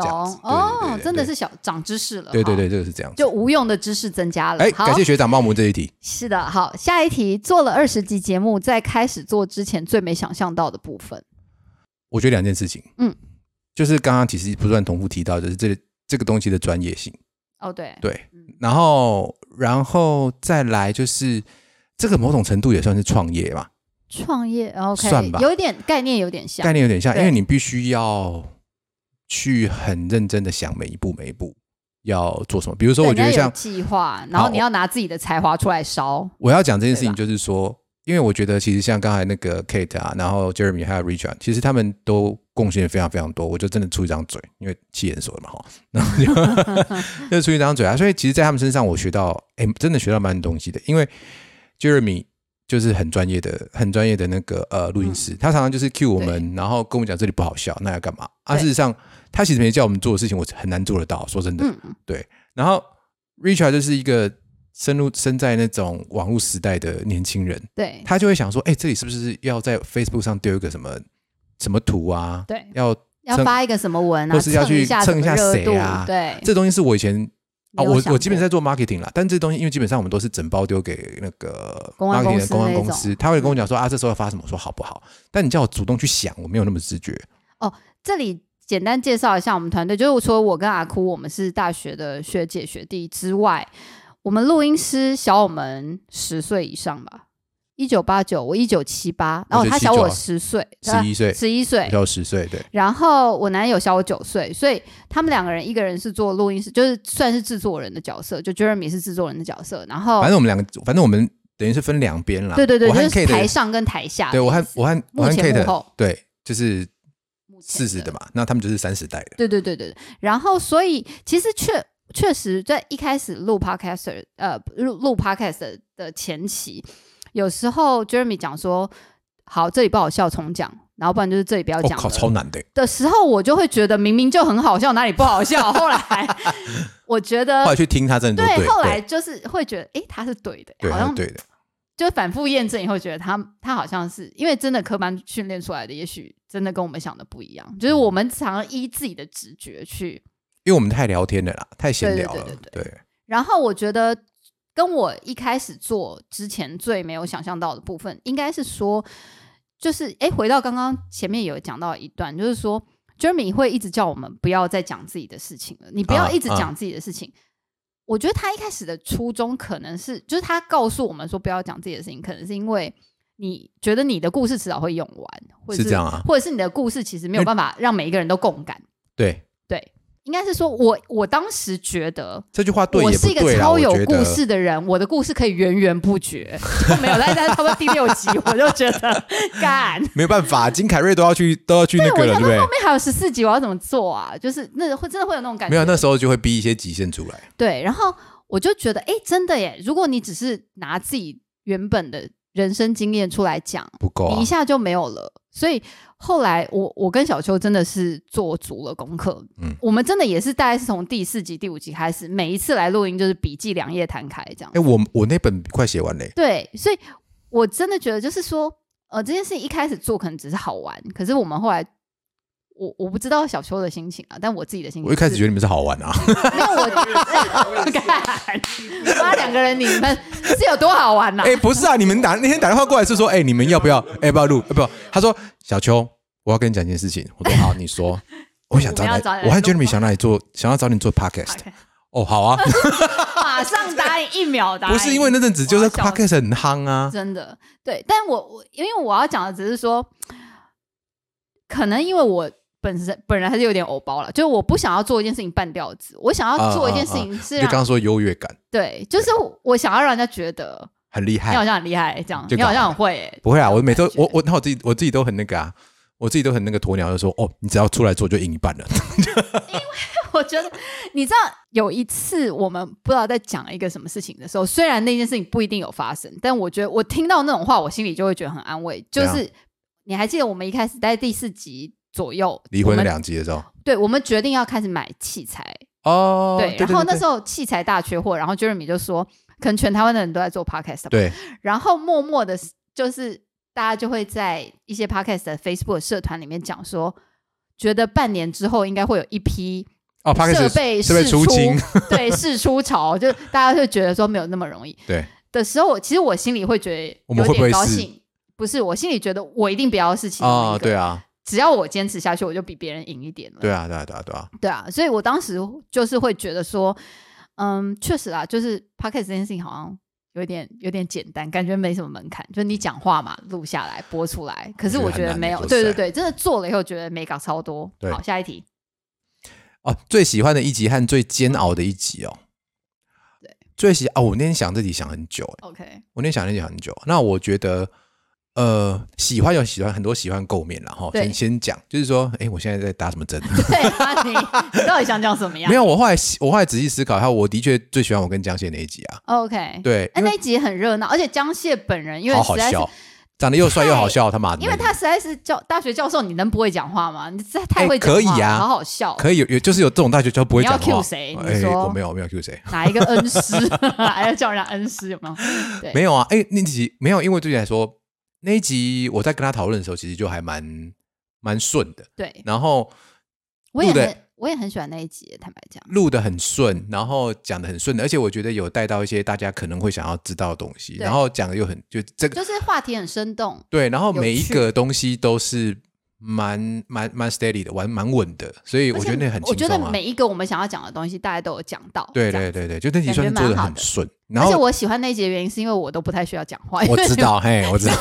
Speaker 2: 哦
Speaker 1: 对，对
Speaker 2: 真的是小长知识了，
Speaker 1: 对对对，，这个是这样。
Speaker 2: 就无用的知识增加了。
Speaker 1: 哎，
Speaker 2: 好。
Speaker 1: 感谢学长帮我们这一题。
Speaker 2: 是的，好，下一题，做了二十集节目，在开始做之前最没想象到的部分，
Speaker 1: 我觉得两件事情，
Speaker 2: 嗯，
Speaker 1: 就是刚刚其实不断重复提到的，就是这这个东西的专业性。
Speaker 2: 哦，对，
Speaker 1: 对，然后然后再来就是这个某种程度也算是创业吧，
Speaker 2: 创业，OK，
Speaker 1: 算吧。
Speaker 2: 有一点概念，有点像。
Speaker 1: 概，念有点像，因为你必须要去很认真的想每一步每一步要做什么。比如说，我觉得像
Speaker 2: 计划，然后你要拿自己的才华出来烧，
Speaker 1: 我要讲这件事情，就是说，因为我觉得其实像刚才那个 Kate 啊，然后 Jeremy 还有 Richard，其实他们都贡献非常非常多。我就真的出一张嘴，因为气眼熟了嘛哈，然后就就出一张嘴啊。所以其实，在他们身上我学到，哎，真的学到蛮多东西的。因为 Jeremy 就是很专业的、很专业的那个呃录音师，他常常就是 cue 我们，然后跟我们讲这里不好笑，那要干嘛？啊，事实上他其实没叫我们做的事情，我很难做得到。说真的，
Speaker 2: 嗯，
Speaker 1: 然后 Richard 就是一个深入身在那种网络时代的年轻人，
Speaker 2: 对
Speaker 1: 他就会想说，哎，这里是不是要在 Facebook 上丢一个什么什么图啊？
Speaker 2: 对，
Speaker 1: 要
Speaker 2: 要发一个什么文啊，
Speaker 1: 或是要去
Speaker 2: 蹭一下
Speaker 1: 谁啊
Speaker 2: 对，
Speaker 1: 这东西是我以前啊，我我基本在做 marketing 啦，但这东西因为基本上我们都是整包丢给那个 marketing 的公关
Speaker 2: 那种
Speaker 1: 公司，他会跟我讲说啊，这时候要发什么，我说好不好？但你叫我主动去想，我没有那么直觉。
Speaker 2: 哦这里简单介绍一下我们团队，就是除了我跟阿哭，我们是大学的学姐学弟之外，我们录音师小我们十岁以上吧，一九八九，我一九七八，然后他小我十岁，
Speaker 1: 十一岁。
Speaker 2: 十一岁。
Speaker 1: 比，较十岁，对，
Speaker 2: 然后我男友小我九岁，所以他们两个人，一个人是做录音师，就是算是制作人的角色，就 Jeremy 是制作人的角色，然后
Speaker 1: 反正我们两个，反正我们等于是分两边啦。
Speaker 2: 对对对，
Speaker 1: 我和
Speaker 2: 就是
Speaker 1: Kate
Speaker 2: 台上跟台下
Speaker 1: 对我和我和我
Speaker 2: 幕
Speaker 1: 和 Kate 对，就是四十的嘛，那他们就是三十代的。
Speaker 2: 对对对对，对然后所以其实确确实在一开始录 podcast 呃录录 podcast 的的前期，有时候 Jeremy 讲说好这里不好笑重讲，然后不然就是这里不要
Speaker 1: 我靠，超难的。
Speaker 2: 的时候，我就会觉得明明就很好笑，哪里不好笑？后来 我觉得
Speaker 1: 后来去听他真的
Speaker 2: 对，
Speaker 1: 对，
Speaker 2: 后来就是会觉得诶，他是对的，
Speaker 1: 对
Speaker 2: 好像
Speaker 1: 对的。
Speaker 2: 就反复验证以后，觉得他他好像是因为真的科班训练出来的，也许真的跟我们想的不一样。就是我们常常依自己的直觉去，
Speaker 1: 因为我们太聊天了啦，太闲聊了
Speaker 2: 对对，
Speaker 1: 对，
Speaker 2: 然后我觉得跟我一开始做之前最没有想象到的部分，应该是说就是哎，回到刚刚前面有讲到一段，就是说 Jeremy 会一直叫我们不要再讲自己的事情了，你不要
Speaker 1: 啊
Speaker 2: 一直讲自己的事情。我觉得他一开始的初衷可能是，就是他告诉我们说不要讲自己的事情，可能是因为你觉得你的故事迟早会用完，或者
Speaker 1: 是这样啊
Speaker 2: 或者是你的故事其实没有办法让每一个人都共感。
Speaker 1: 对，
Speaker 2: 对，应该是说我我当时觉得
Speaker 1: 这句话对
Speaker 2: 我是一个超有故事的人，我的故事可以源源不绝。没有，但是差不多第六集 我就觉得干。
Speaker 1: 没有办法，金凯瑞都要去都要去那
Speaker 2: 对，
Speaker 1: 个了，对不对
Speaker 2: 后？面还有十四集，我要怎么做啊？就是那会真的会有那种感觉。
Speaker 1: 没有，那时候就会逼一些极限出来。
Speaker 2: 对，然后我就觉得，哎，真的耶！如果你只是拿自己原本的人生经验出来讲，
Speaker 1: 不够啊
Speaker 2: 你一，下就没有了。所以后来我我跟小秋真的是做足了功课，
Speaker 1: 嗯
Speaker 2: 我们真的也是大概是从第四集、第五集开始，每一次来录音就是笔记两页摊开这样。
Speaker 1: 哎，我我那本快写完嘞，
Speaker 2: 对，所以我真的觉得就是说，呃，这件事情一开始做可能只是好玩，可是我们后来，我我不知道小秋的心情啊，但我自己的心情，
Speaker 1: 我一开始觉得你们是好玩啊，
Speaker 2: 没有我 干，妈两个人你们是有多好玩呐、
Speaker 1: 哎，不是啊，你们打那天打电话过来是说，哎，你们要不要？哎，要不要录？要不？他说小秋，我要跟你讲一件事情。我说好，你说。我想找你
Speaker 2: 我们要找你来
Speaker 1: 我还觉得你想哪里做，想要找你做 podcast。哦，好啊，
Speaker 2: 马上答应，一秒答应，
Speaker 1: 不是因为那阵子就是 podcast 很夯啊，
Speaker 2: 真的对，但我我因为我要讲的只是说，可能因为我本身本人还是有点偶包了，就是我不想要做一件事情半吊子，我想要做一件事情是让、
Speaker 1: 就刚刚说优越感
Speaker 2: 对，就是我想要让人家觉得
Speaker 1: 很厉害
Speaker 2: 你好。像很厉害，这样
Speaker 1: 就
Speaker 2: 你好像很会、欸，
Speaker 1: 不会啊，我每周我我那我自己我自己都很那个啊，我自己都很那个鸵鸟，就说哦，你只要出来做就赢一半了。
Speaker 2: 因为 我觉得你知道有一次我们不知道在讲一个什么事情的时候，虽然那件事情不一定有发生，但我觉得我听到那种话，我心里就会觉得很安慰。就是你还记得我们一开始在第四集左右
Speaker 1: 离婚两集的时候，
Speaker 2: 对我们决定要开始买器材，
Speaker 1: 哦，
Speaker 2: 对，然后那时
Speaker 1: 候
Speaker 2: 候器材大缺货，然后 Jeremy 就说，可能全台湾的人都在做 podcast，吧
Speaker 1: 对。
Speaker 2: 然后默默的，就是大家就会在一些 podcast 的 Facebook 社团里面讲说，觉得半年之后应该会有一批
Speaker 1: 哦
Speaker 2: 设备
Speaker 1: 设备
Speaker 2: 试
Speaker 1: 出清，
Speaker 2: 对 试出潮，就大家会觉得说没有那么容易
Speaker 1: 对，
Speaker 2: 的时候，其实我心里会觉得
Speaker 1: 我们
Speaker 2: 有
Speaker 1: 会不会试
Speaker 2: 点高兴。不是，我心里觉得我一定不要是其中一
Speaker 1: 哦，
Speaker 2: 个，
Speaker 1: 对啊，
Speaker 2: 只要我坚持下去，我就比别人赢一点了。
Speaker 1: 对啊，对啊，对啊，对啊，
Speaker 2: 对啊，所以我当时就是会觉得说，嗯，确实啊，就是 podcast 这件事情好像有点有点简单，感觉没什么门槛，就你讲话嘛，录下来播出来。可是我
Speaker 1: 我觉得
Speaker 2: 没有，对对对，真的做了以后觉得美感超多。好，下一题。
Speaker 1: 哦，最喜欢的一集和最煎熬的一集哦。
Speaker 2: 对，
Speaker 1: 最喜哦，我那天想这题想很久，哎
Speaker 2: OK，
Speaker 1: 我那天想这题想很久。那我觉得，呃，喜欢有喜欢很多喜欢构面然后
Speaker 2: 你
Speaker 1: 先先讲，就是说，哎，我现在在打什么针？
Speaker 2: 对啊，你 你到底想讲什么样？
Speaker 1: 没有，我后来我后来仔细思考一下，我的确最喜欢我跟江蟹那一集啊。
Speaker 2: OK，
Speaker 1: 对，
Speaker 2: 哎那一集很热闹，而且江蟹本人因为
Speaker 1: 好笑，长得又帅又好笑，他妈的，
Speaker 2: 因为他实在是教大学教授，你能不会讲话吗？你实在太
Speaker 1: 哎
Speaker 2: 会讲话了，
Speaker 1: 可以啊
Speaker 2: 好好笑。
Speaker 1: 可以有有就是有这种大学教不会讲话。
Speaker 2: cue 谁你
Speaker 1: 哎，
Speaker 2: 说
Speaker 1: 我没有我没有 Q 谁，
Speaker 2: 哪一个恩师，还要叫人家恩师，有没有？对，
Speaker 1: 没有啊。哎，那集没有，因为对你来说那一集我在跟他讨论的时候，其实就还蛮蛮顺的，
Speaker 2: 对，
Speaker 1: 然后
Speaker 2: 我也很我也很喜欢那一集，坦白讲，
Speaker 1: 录的很顺，然后讲的很顺的，而且我觉得有带到一些大家可能会想要知道的东西，然后讲的又很就这个
Speaker 2: 就是话题很生动。
Speaker 1: 对，然后每一个东西都是蛮蛮蛮 steady 的，蛮蛮稳的，所以我觉得那很
Speaker 2: 我觉。得每一个我们想要讲的东西，大家都有讲到。
Speaker 1: 对对对对，就那集算是做的很顺，然
Speaker 2: 而且
Speaker 1: 后
Speaker 2: 我喜欢那一集的原因，是因为我都不太需要讲话。
Speaker 1: 我知，道，嘿，我知道，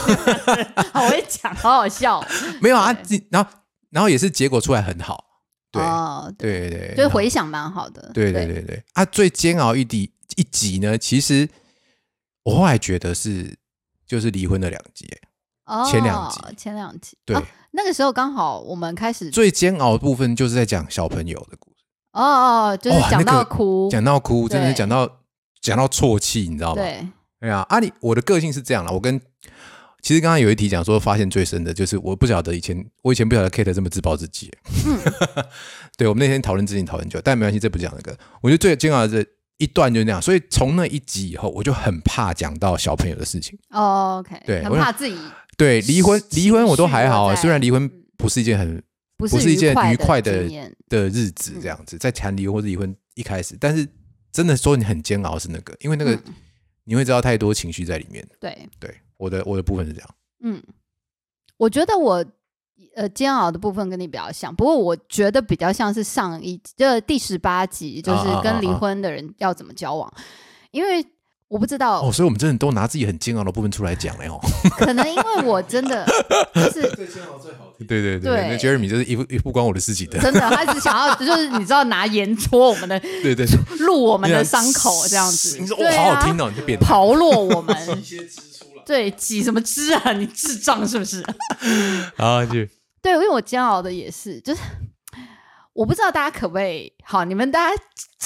Speaker 2: 好会讲，好好笑。
Speaker 1: 没有啊，然后然后也是结果出来很好，对
Speaker 2: 哦，
Speaker 1: 对对对，
Speaker 2: 就回想蛮好的。
Speaker 1: 对对对对啊，最煎熬一集一集呢，其实我后来觉得是就是离婚的两集，
Speaker 2: 哦，
Speaker 1: 前两集
Speaker 2: 前两集，
Speaker 1: 对
Speaker 2: 哦那个时候刚好我们开始，
Speaker 1: 最煎熬的部分就是在讲小朋友的故事，
Speaker 2: 哦哦，就是讲到哭，
Speaker 1: 讲到哭，真的是
Speaker 2: 对
Speaker 1: 讲到讲到啜泣，你知道吗？
Speaker 2: 对，
Speaker 1: 对啊，阿里我的个性是这样了，我跟其实刚刚有一题讲说发现最深的就是我不晓得以前我以前不晓得 Kate 这么自暴自弃，
Speaker 2: 嗯
Speaker 1: 对我们那天讨论之前讨论很久，但没关系，这不讲那个，我觉得最煎熬的一段就是那样，所以从那一集以后，我就很怕讲到小朋友的事情。
Speaker 2: 哦，OK，很
Speaker 1: 对很
Speaker 2: 怕自己
Speaker 1: 对，离婚
Speaker 2: 情
Speaker 1: 离婚我都还好啊，虽然离婚不是一件很
Speaker 2: 不
Speaker 1: 不是一件愉
Speaker 2: 愉
Speaker 1: 快的的日子这样子，在谈离婚或者离婚一开始，但是真的说你很煎熬是那个，因为那个
Speaker 2: 嗯。
Speaker 1: 你会知道太多情绪在里面。
Speaker 2: 对，
Speaker 1: 对，我的我的部分是这样。
Speaker 2: 嗯，我觉得我呃煎熬的部分跟你比较像，不过我觉得比较像是上一就第十八集，就是跟离
Speaker 1: 啊。
Speaker 2: 婚的人要怎么交往，因为我不知道，
Speaker 1: 哦，所以我们真的都拿自己很煎熬的部分出来讲了哦。
Speaker 2: 可能因为我真的就是
Speaker 3: 最煎熬最好听。
Speaker 1: 对对
Speaker 2: 对
Speaker 1: 那 Jeremy 就是一副一副关我的事情的。
Speaker 2: 真的，他只想要就是你知道拿盐戳我们的
Speaker 1: 对对，
Speaker 2: 入我们的伤口这样子，
Speaker 1: 你说
Speaker 2: 对啊
Speaker 1: 哇，好好听哦，你就变态。
Speaker 2: 刨落我们，
Speaker 3: 一些支出来，
Speaker 2: 对挤什么汁啊？你智障是不是？
Speaker 1: 好，就
Speaker 2: 对，因为我煎熬的也是，就是我不知道大家可不可以好，你们大家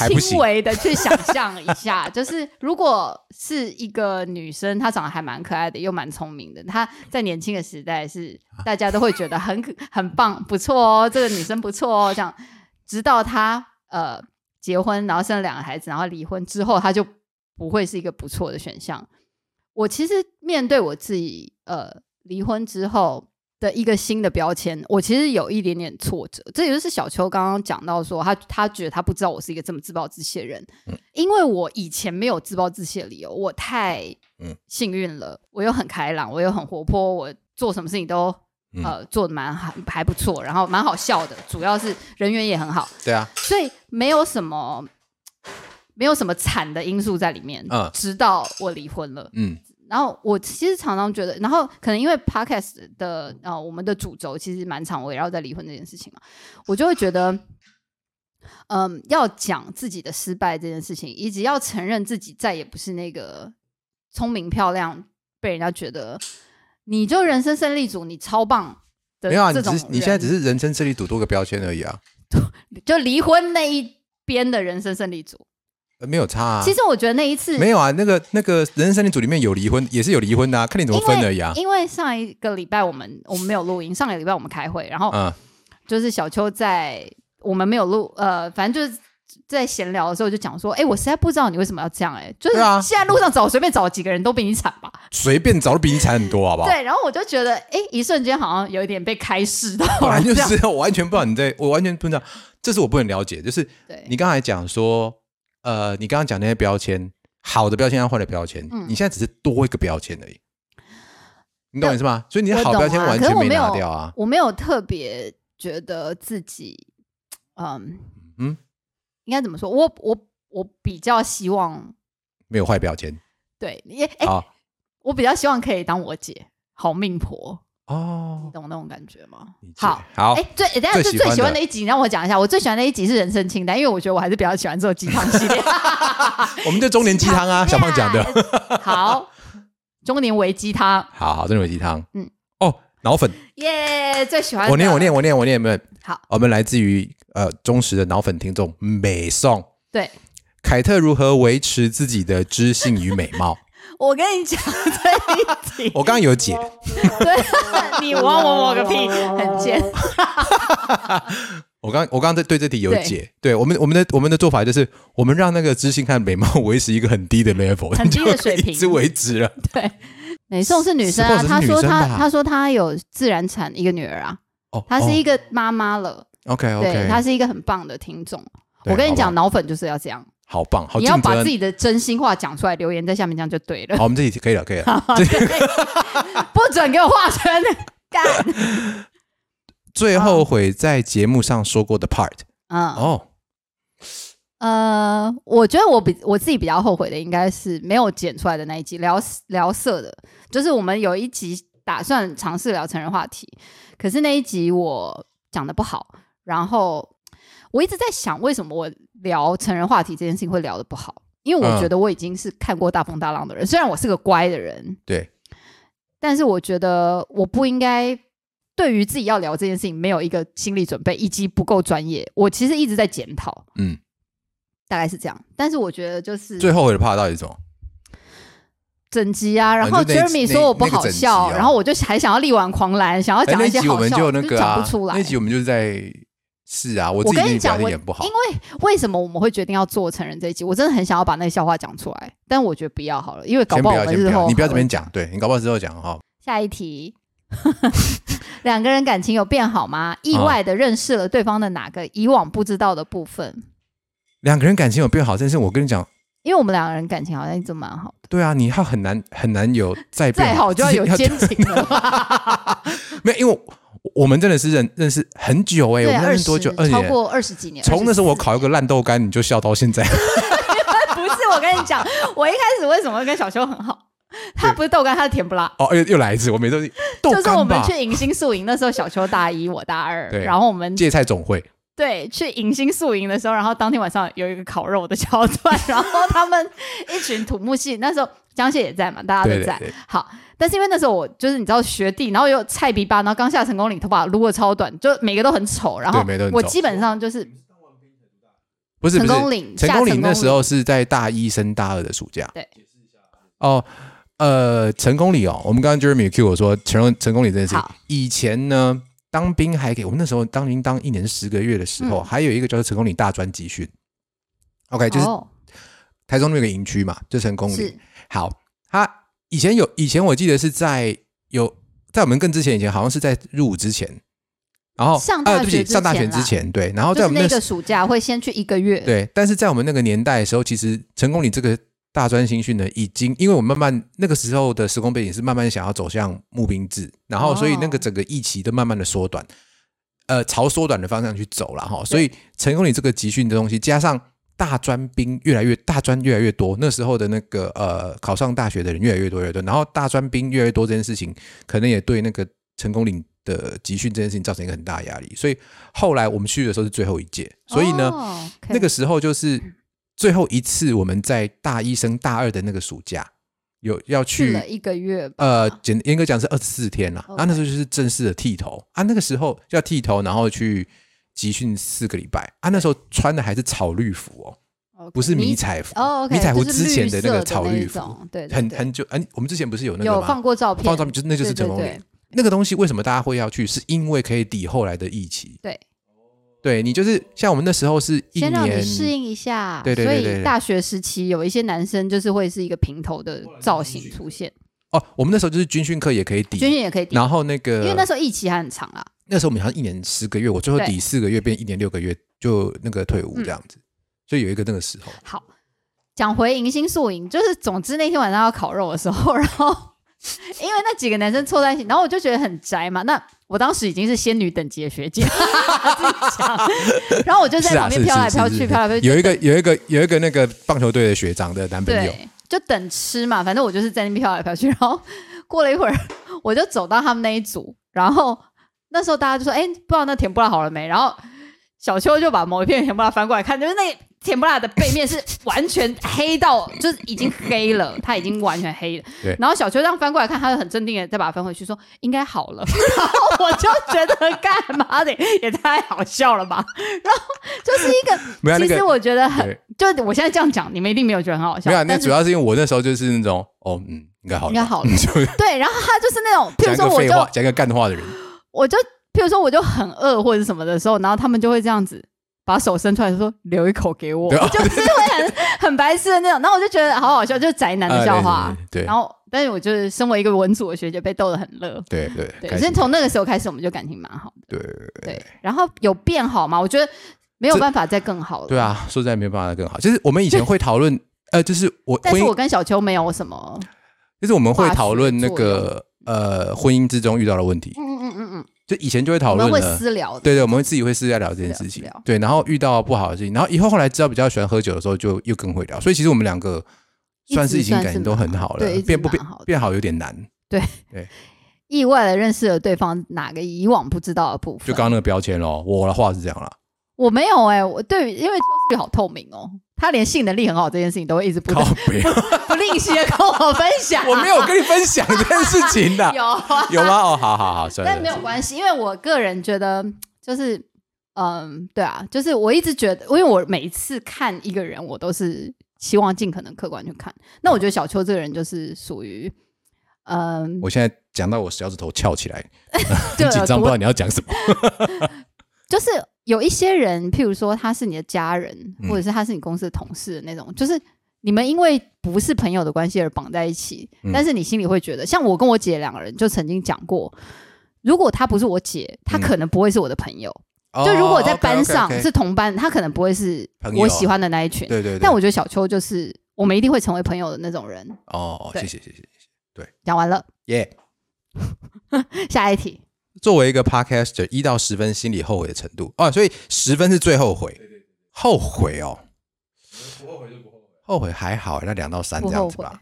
Speaker 2: 轻微的去想象一下，就是如果是一个女生，她长得还蛮可爱的，又蛮聪明的，她在年轻的时代是大家都会觉得很可很棒，不错哦，这个女生不错哦，这样，直到她呃结婚，然后生了两个孩子，然后离婚之后，她就不会是一个不错的选项。我其实面对我自己呃离婚之后的一个新的标签，我其实有一点点挫折。这也就是小秋刚刚讲到说，他他觉得他不知道我是一个这么自暴自弃的人，因为我以前没有自暴自弃的理由，我太
Speaker 1: 嗯。
Speaker 2: 幸运了，我又很开朗，我又很活泼，我做什么事情都。
Speaker 1: 嗯。
Speaker 2: 呃，做的蛮还还不错，然后蛮好笑的，主要是人缘也很好，
Speaker 1: 对啊，
Speaker 2: 所以没有什么没有什么惨的因素在里面。
Speaker 1: 嗯。
Speaker 2: 直到我离婚了，
Speaker 1: 嗯
Speaker 2: 然后我其实常常觉得，然后可能因为 podcast 的呃我们的主轴其实蛮常围绕在离婚这件事情嘛，我就会觉得，嗯，要讲自己的失败这件事情，以及要承认自己再也不是那个聪明漂亮，被人家觉得你就人生胜利组，你超棒的
Speaker 1: 没有啊，你只是你现在只是人生胜利组多个标签而已啊，
Speaker 2: 就离婚那一边的人生胜利组。
Speaker 1: 呃没有差啊。
Speaker 2: 其实我觉得那一次
Speaker 1: 没有啊，那个那个人生三里组里面有离婚，也是有离婚的啊，看你怎么分而已啊。
Speaker 2: 因为上一个礼拜我们我们没有录音，上个礼拜我们开会，然后
Speaker 1: 嗯，
Speaker 2: 就是小秋在我们没有录，呃，反正就是在闲聊的时候就讲说，哎、我实在不知道你为什么要这样、哎，就是现在路上找随便找几个人都比你惨吧？
Speaker 1: 随便找都比你惨很多，好不好？
Speaker 2: 对，然后我就觉得，哎、一瞬间好像有一点被开示到，
Speaker 1: 本来就是 我完全不知道你在，我完全不知道，这是我不能了解。就是
Speaker 2: 对
Speaker 1: 你刚才讲说，呃，你刚刚讲那些标签，好的标签要坏的标签，
Speaker 2: 嗯
Speaker 1: 你现在只是多一个标签而已，你懂我意思吗？所以你的好标签完全
Speaker 2: 可是我没有
Speaker 1: 拿掉啊。
Speaker 2: 我没有特别觉得自己，嗯
Speaker 1: 嗯，
Speaker 2: 应该怎么说？我我我比较希望，
Speaker 1: 没有坏标签
Speaker 2: 对，也哎、
Speaker 1: 啊。
Speaker 2: 我比较希望可以当我姐，好命婆，
Speaker 1: 哦
Speaker 2: 你，懂那种感觉吗？好，
Speaker 1: 好
Speaker 2: 哎、，最等一下是最喜欢
Speaker 1: 的
Speaker 2: 的一集，你让我讲一下。我最喜欢的一集是人生清单，因为我觉得我还是比较喜欢做鸡汤系列。
Speaker 1: 我们就中年鸡汤啊，小胖讲的。
Speaker 2: 好，中年维鸡汤，
Speaker 1: 好好，中年鸡汤。
Speaker 2: 嗯
Speaker 1: 嗯，哦，脑粉，
Speaker 2: 耶、最喜欢
Speaker 1: 我念，我念，我念，我念，们。
Speaker 2: 好，
Speaker 1: 我们来自于呃忠实的脑粉听众美颂。
Speaker 2: 对
Speaker 1: 凯特如何维持自己的知性与美貌？
Speaker 2: 我跟你讲 这一题，
Speaker 1: 我刚刚有解，
Speaker 2: 对，你我我我个屁，很贱。
Speaker 1: 我刚我刚刚在对这题有解。对。我们我们的我们的做法就是，我们让那个知性和美貌维持一个很低的 level，
Speaker 2: 很低的水平。
Speaker 1: 一直维持了。
Speaker 2: 对，美颂是女生啊，她说她她说她有自然产一个女儿啊，
Speaker 1: 哦，
Speaker 2: 她是一
Speaker 1: 个
Speaker 2: 个妈妈了
Speaker 1: ，OK OK，
Speaker 2: 她是一个很棒的听众。我跟你讲，脑粉就是要这样，
Speaker 1: 好棒，好
Speaker 2: 你要把自己的真心话讲出来，留言在下面，这样就对了。
Speaker 1: 好，我们这题可以了，可以了。
Speaker 2: 不准给我画圈，干。
Speaker 1: 最后悔在节目上说过的 part
Speaker 2: 嗯，
Speaker 1: 哦，
Speaker 2: 呃，我觉得我比我自己比较后悔的，应该是没有剪出来的那一集聊聊色的，就是我们有一集打算尝试聊成人话题，可是那一集我讲的不好，然后我一直在想，为什么我聊成人话题这件事情会聊的不好？因为我
Speaker 1: 嗯
Speaker 2: 觉得我已经是看过大风大浪的人，虽然我是个乖的人，
Speaker 1: 对，
Speaker 2: 但是我觉得我不应该对于自己要聊这件事情没有一个心理准备，以及不够专业。我其实一直在检讨，
Speaker 1: 嗯，
Speaker 2: 大概是这样。但是我觉得就是
Speaker 1: 最后悔的 part 到底是什么？
Speaker 2: 整集啊，然后 Jeremy
Speaker 1: 那
Speaker 2: 说我不好笑，
Speaker 1: 哦
Speaker 2: 然后我就还想要力挽狂澜，想要
Speaker 1: 哎，
Speaker 2: 讲一些好笑，
Speaker 1: 就那个啊
Speaker 2: 讲不出，来。
Speaker 1: 那集我们就是在是啊，我自己
Speaker 2: 我跟你讲，我因
Speaker 1: 表现也不好，
Speaker 2: 为为什么我们会决定要做成人这一集？我真的很想要把那个笑话讲出来，但我觉得不要好了，因为搞
Speaker 1: 不
Speaker 2: 好我们日后
Speaker 1: 不，你不要这边讲，对你搞不好之后讲哈。
Speaker 2: 下一题，两个人感情有变好吗？意
Speaker 1: 啊
Speaker 2: 外的认识了对方的哪个以往不知道的部分？
Speaker 1: 两个人感情有变好，但是我跟你讲，
Speaker 2: 因为我们两个人感情好像一直蛮好的，
Speaker 1: 对啊，你要很难很难有再变
Speaker 2: 再好就要有奸情了。
Speaker 1: 没有，因为我我们真的是认认识很久哎、我
Speaker 2: 对，
Speaker 1: 们认识多久？
Speaker 2: 超过二十几年。
Speaker 1: 从那时候我烤一个烂豆干，你就笑到现在。
Speaker 2: 不是我跟你讲，我一开始为什么会跟小秋很好？他不是豆干，他是甜不辣。
Speaker 1: 哦，又又来一次，我每周豆
Speaker 2: 就是我们去迎新宿营，那时候小秋大一，我大二，然后我们
Speaker 1: 芥菜总会，
Speaker 2: 对去迎新宿营的时候，然后当天晚上有一个烤肉的桥段，然后他们一群土木系，那时候江蟹也在嘛，大家都在。
Speaker 1: 对对对，
Speaker 2: 好，但是因为那时候我就是你知道学弟，然后又菜逼吧，然后刚下成功岭，头发撸的超短，就每个都很丑，然后我基本上就是
Speaker 1: 不是
Speaker 2: 成功岭
Speaker 1: 成
Speaker 2: 功
Speaker 1: 功岭那时候是在大一升大二的暑假。
Speaker 2: 对。
Speaker 1: 哦，呃，成功岭哦，我们刚刚 Jeremy Q 我说成功成功岭这件事情
Speaker 2: 好，
Speaker 1: 以前呢当兵还给我们那时候当兵当一年十个月的时候，
Speaker 2: 嗯
Speaker 1: 还有一个叫做成功岭大专集训。OK，就是
Speaker 2: 哦
Speaker 1: 台中那个营区嘛，就成功
Speaker 2: 是
Speaker 1: 岭。好，他以前有以前我记得是在有在我们更之前以前，好像是在入伍之前，然后
Speaker 2: 上大
Speaker 1: 呃对不起上大学之前对，然后在我们那
Speaker 2: 个暑假会先去一个月，
Speaker 1: 对，但是在我们那个年代的时候，其实成功你这个大专新训呢，已经因为我们慢慢那个时候的时空背景是慢慢想要走向募兵制，然后所以那个
Speaker 2: 哦
Speaker 1: 整个役期都慢慢的缩短，呃，朝缩短的方向去走了哈。所以成功你这个集训的东西，加上大专兵越来越大专越来越多，那时候的那个呃考上大学的人越来越多越来越多，然后大专兵越来越多这件事情，可能也对那个成功岭的集训这件事情造成一个很大的压力。所以后来我们去的时候是最后一届，所以呢。那个时候就是最后一次我们在大一升大二的那个暑假有要去
Speaker 2: 去了一个月，
Speaker 1: 呃，简严格讲是二十四天啦。
Speaker 2: OK
Speaker 1: 啊，那时候就是正式的剃头啊，那个时候要剃头，然后去集训四个礼拜啊，那时候穿的还是草绿服哦，不是迷彩服迷彩服之前的那个草绿服，
Speaker 2: 对，
Speaker 1: 很很久，嗯，我们之前不是有那个吗？
Speaker 2: 有放过照片，
Speaker 1: 放照片，就是那就是成功岭。那个东西为什么大家会要去？是因为可以抵后来的疫情。
Speaker 2: 对，
Speaker 1: 对你就是像我们那时候是一
Speaker 2: 先让
Speaker 1: 年
Speaker 2: 你适应一下。
Speaker 1: 对对对
Speaker 2: 所以大学时期有一些男生就是会是一个平头的造型出现，
Speaker 1: 哦，我们那时候就是军训课也可以抵，
Speaker 2: 军训也可以抵，
Speaker 1: 然后那个
Speaker 2: 因为那时候疫期还很长啊。
Speaker 1: 那时候我们好像一年十个月，我最后抵四个月，变一年六个月就那个退伍
Speaker 2: 嗯
Speaker 1: 这样子，所以有一个那个时候，
Speaker 2: 好，讲回迎新宿营，就是总之那天晚上要烤肉的时候，然后因为那几个男生凑在一起，然后我就觉得很宅嘛。那我当时已经是仙女等级的学姐，然后我就在旁边
Speaker 1: 是
Speaker 2: 飘来飘去，飘来飘去。
Speaker 1: 有一个有一个有一个那个棒球队的学长的男朋友，
Speaker 2: 就等吃嘛，反正我就是在那边飘来飘去。然后过了一会儿，我就走到他们那一组，然后那时候大家就说：“哎、不知道那甜不辣好了没？”然后小秋就把某一片甜不辣翻过来看，就是那甜不辣的背面是完全黑到，就是已经黑了，它已经完全黑了。
Speaker 1: 对
Speaker 2: 然后小秋这样翻过来看，他就很镇定的再把它翻回去，说：“应该好了。” 然后我就觉得干嘛的也太好笑了吧。然后就是一个，其实
Speaker 1: 没有那个
Speaker 2: 我觉得很
Speaker 1: 对，
Speaker 2: 就我现在这样讲，你们一定没有觉得很好笑。
Speaker 1: 没有啊，那主要是因为我那时候就是那种哦嗯应该好了，
Speaker 2: 应该好了
Speaker 1: 就
Speaker 2: 对，然后他就是那种，譬如说我就
Speaker 1: 讲一个干话的人，
Speaker 2: 我就譬如说我就很饿或者什么的时候，然后他们就会这样子把手伸出来说留一口给我，就是会很很白痴的那种。然后我就觉得好好笑，就是宅男的笑话。
Speaker 1: 呃对对
Speaker 2: 然后，但是我就是身为一个文组的学姐，被逗得很乐。
Speaker 1: 对对
Speaker 2: 对，
Speaker 1: 开心
Speaker 2: 所以从那个时候开始，我们就感情蛮好的。
Speaker 1: 对
Speaker 2: 对，然后有变好吗？我觉得没有
Speaker 1: 这
Speaker 2: 办法再更好了。
Speaker 1: 对，啊，说实在没有办法再更好。就是我们以前会讨论，呃，就是我，
Speaker 2: 但是我跟小秋没有什么，
Speaker 1: 就是我们会讨论那
Speaker 2: 作
Speaker 1: 个呃婚姻之中遇到的问题，
Speaker 2: 嗯嗯嗯嗯
Speaker 1: 就以前就会讨
Speaker 2: 论，我们会。私聊的。
Speaker 1: 对对，我们会自己会私下聊这件事情对，然后遇到不好的事情，然后以后后来知道比较喜欢喝酒的时候，就又更会聊，所以其实我们两个算是已经感情都很好了变不变
Speaker 2: 好
Speaker 1: 变好有点难。
Speaker 2: 对对意外的认识了对方哪个以往不知道的部分。
Speaker 1: 就刚刚那个标签咯，我的话是这样啦，
Speaker 2: 我没有哎、我对于因为邱思雨好透明哦，他连性能力很好这件事情都会一直不 不吝惜的跟我分享。
Speaker 1: 我没有跟你分享这件事情的，
Speaker 2: 有啊，
Speaker 1: 有吗？哦，好好好，
Speaker 2: 但没有关系，因为我个人觉得就是嗯，对啊，就是我一直觉得，因为我每一次看一个人，我都是希望尽可能客观去看。那我觉得小邱这个人就是属于嗯，
Speaker 1: 我现在讲到我小指头翘起来，紧张，不知道你要讲什么。
Speaker 2: 就是有一些人，譬如说他是你的家人，
Speaker 1: 嗯
Speaker 2: 或者是他是你公司的同事的那种，就是你们因为不是朋友的关系而绑在一起，
Speaker 1: 嗯
Speaker 2: 但是你心里会觉得，像我跟我姐两个人就曾经讲过，如果他不是我姐，他
Speaker 1: 嗯
Speaker 2: 可能不会是我的朋友。就如果在班上是同班，他可能不会是我喜欢的那一群。
Speaker 1: 对对对，
Speaker 2: 但我觉得小秋就是我们一定会成为朋友的那种人。
Speaker 1: 哦，谢谢谢谢谢谢对，
Speaker 2: 讲完了，
Speaker 1: 耶、
Speaker 2: 下一题。
Speaker 1: 作为一个 podcaster，一到十分心里后悔的程度哦，所以十分是最后悔，后悔哦，
Speaker 3: 不后悔就不后悔。
Speaker 1: 后悔还好，那两到三
Speaker 2: 不后悔
Speaker 1: 这样子吧。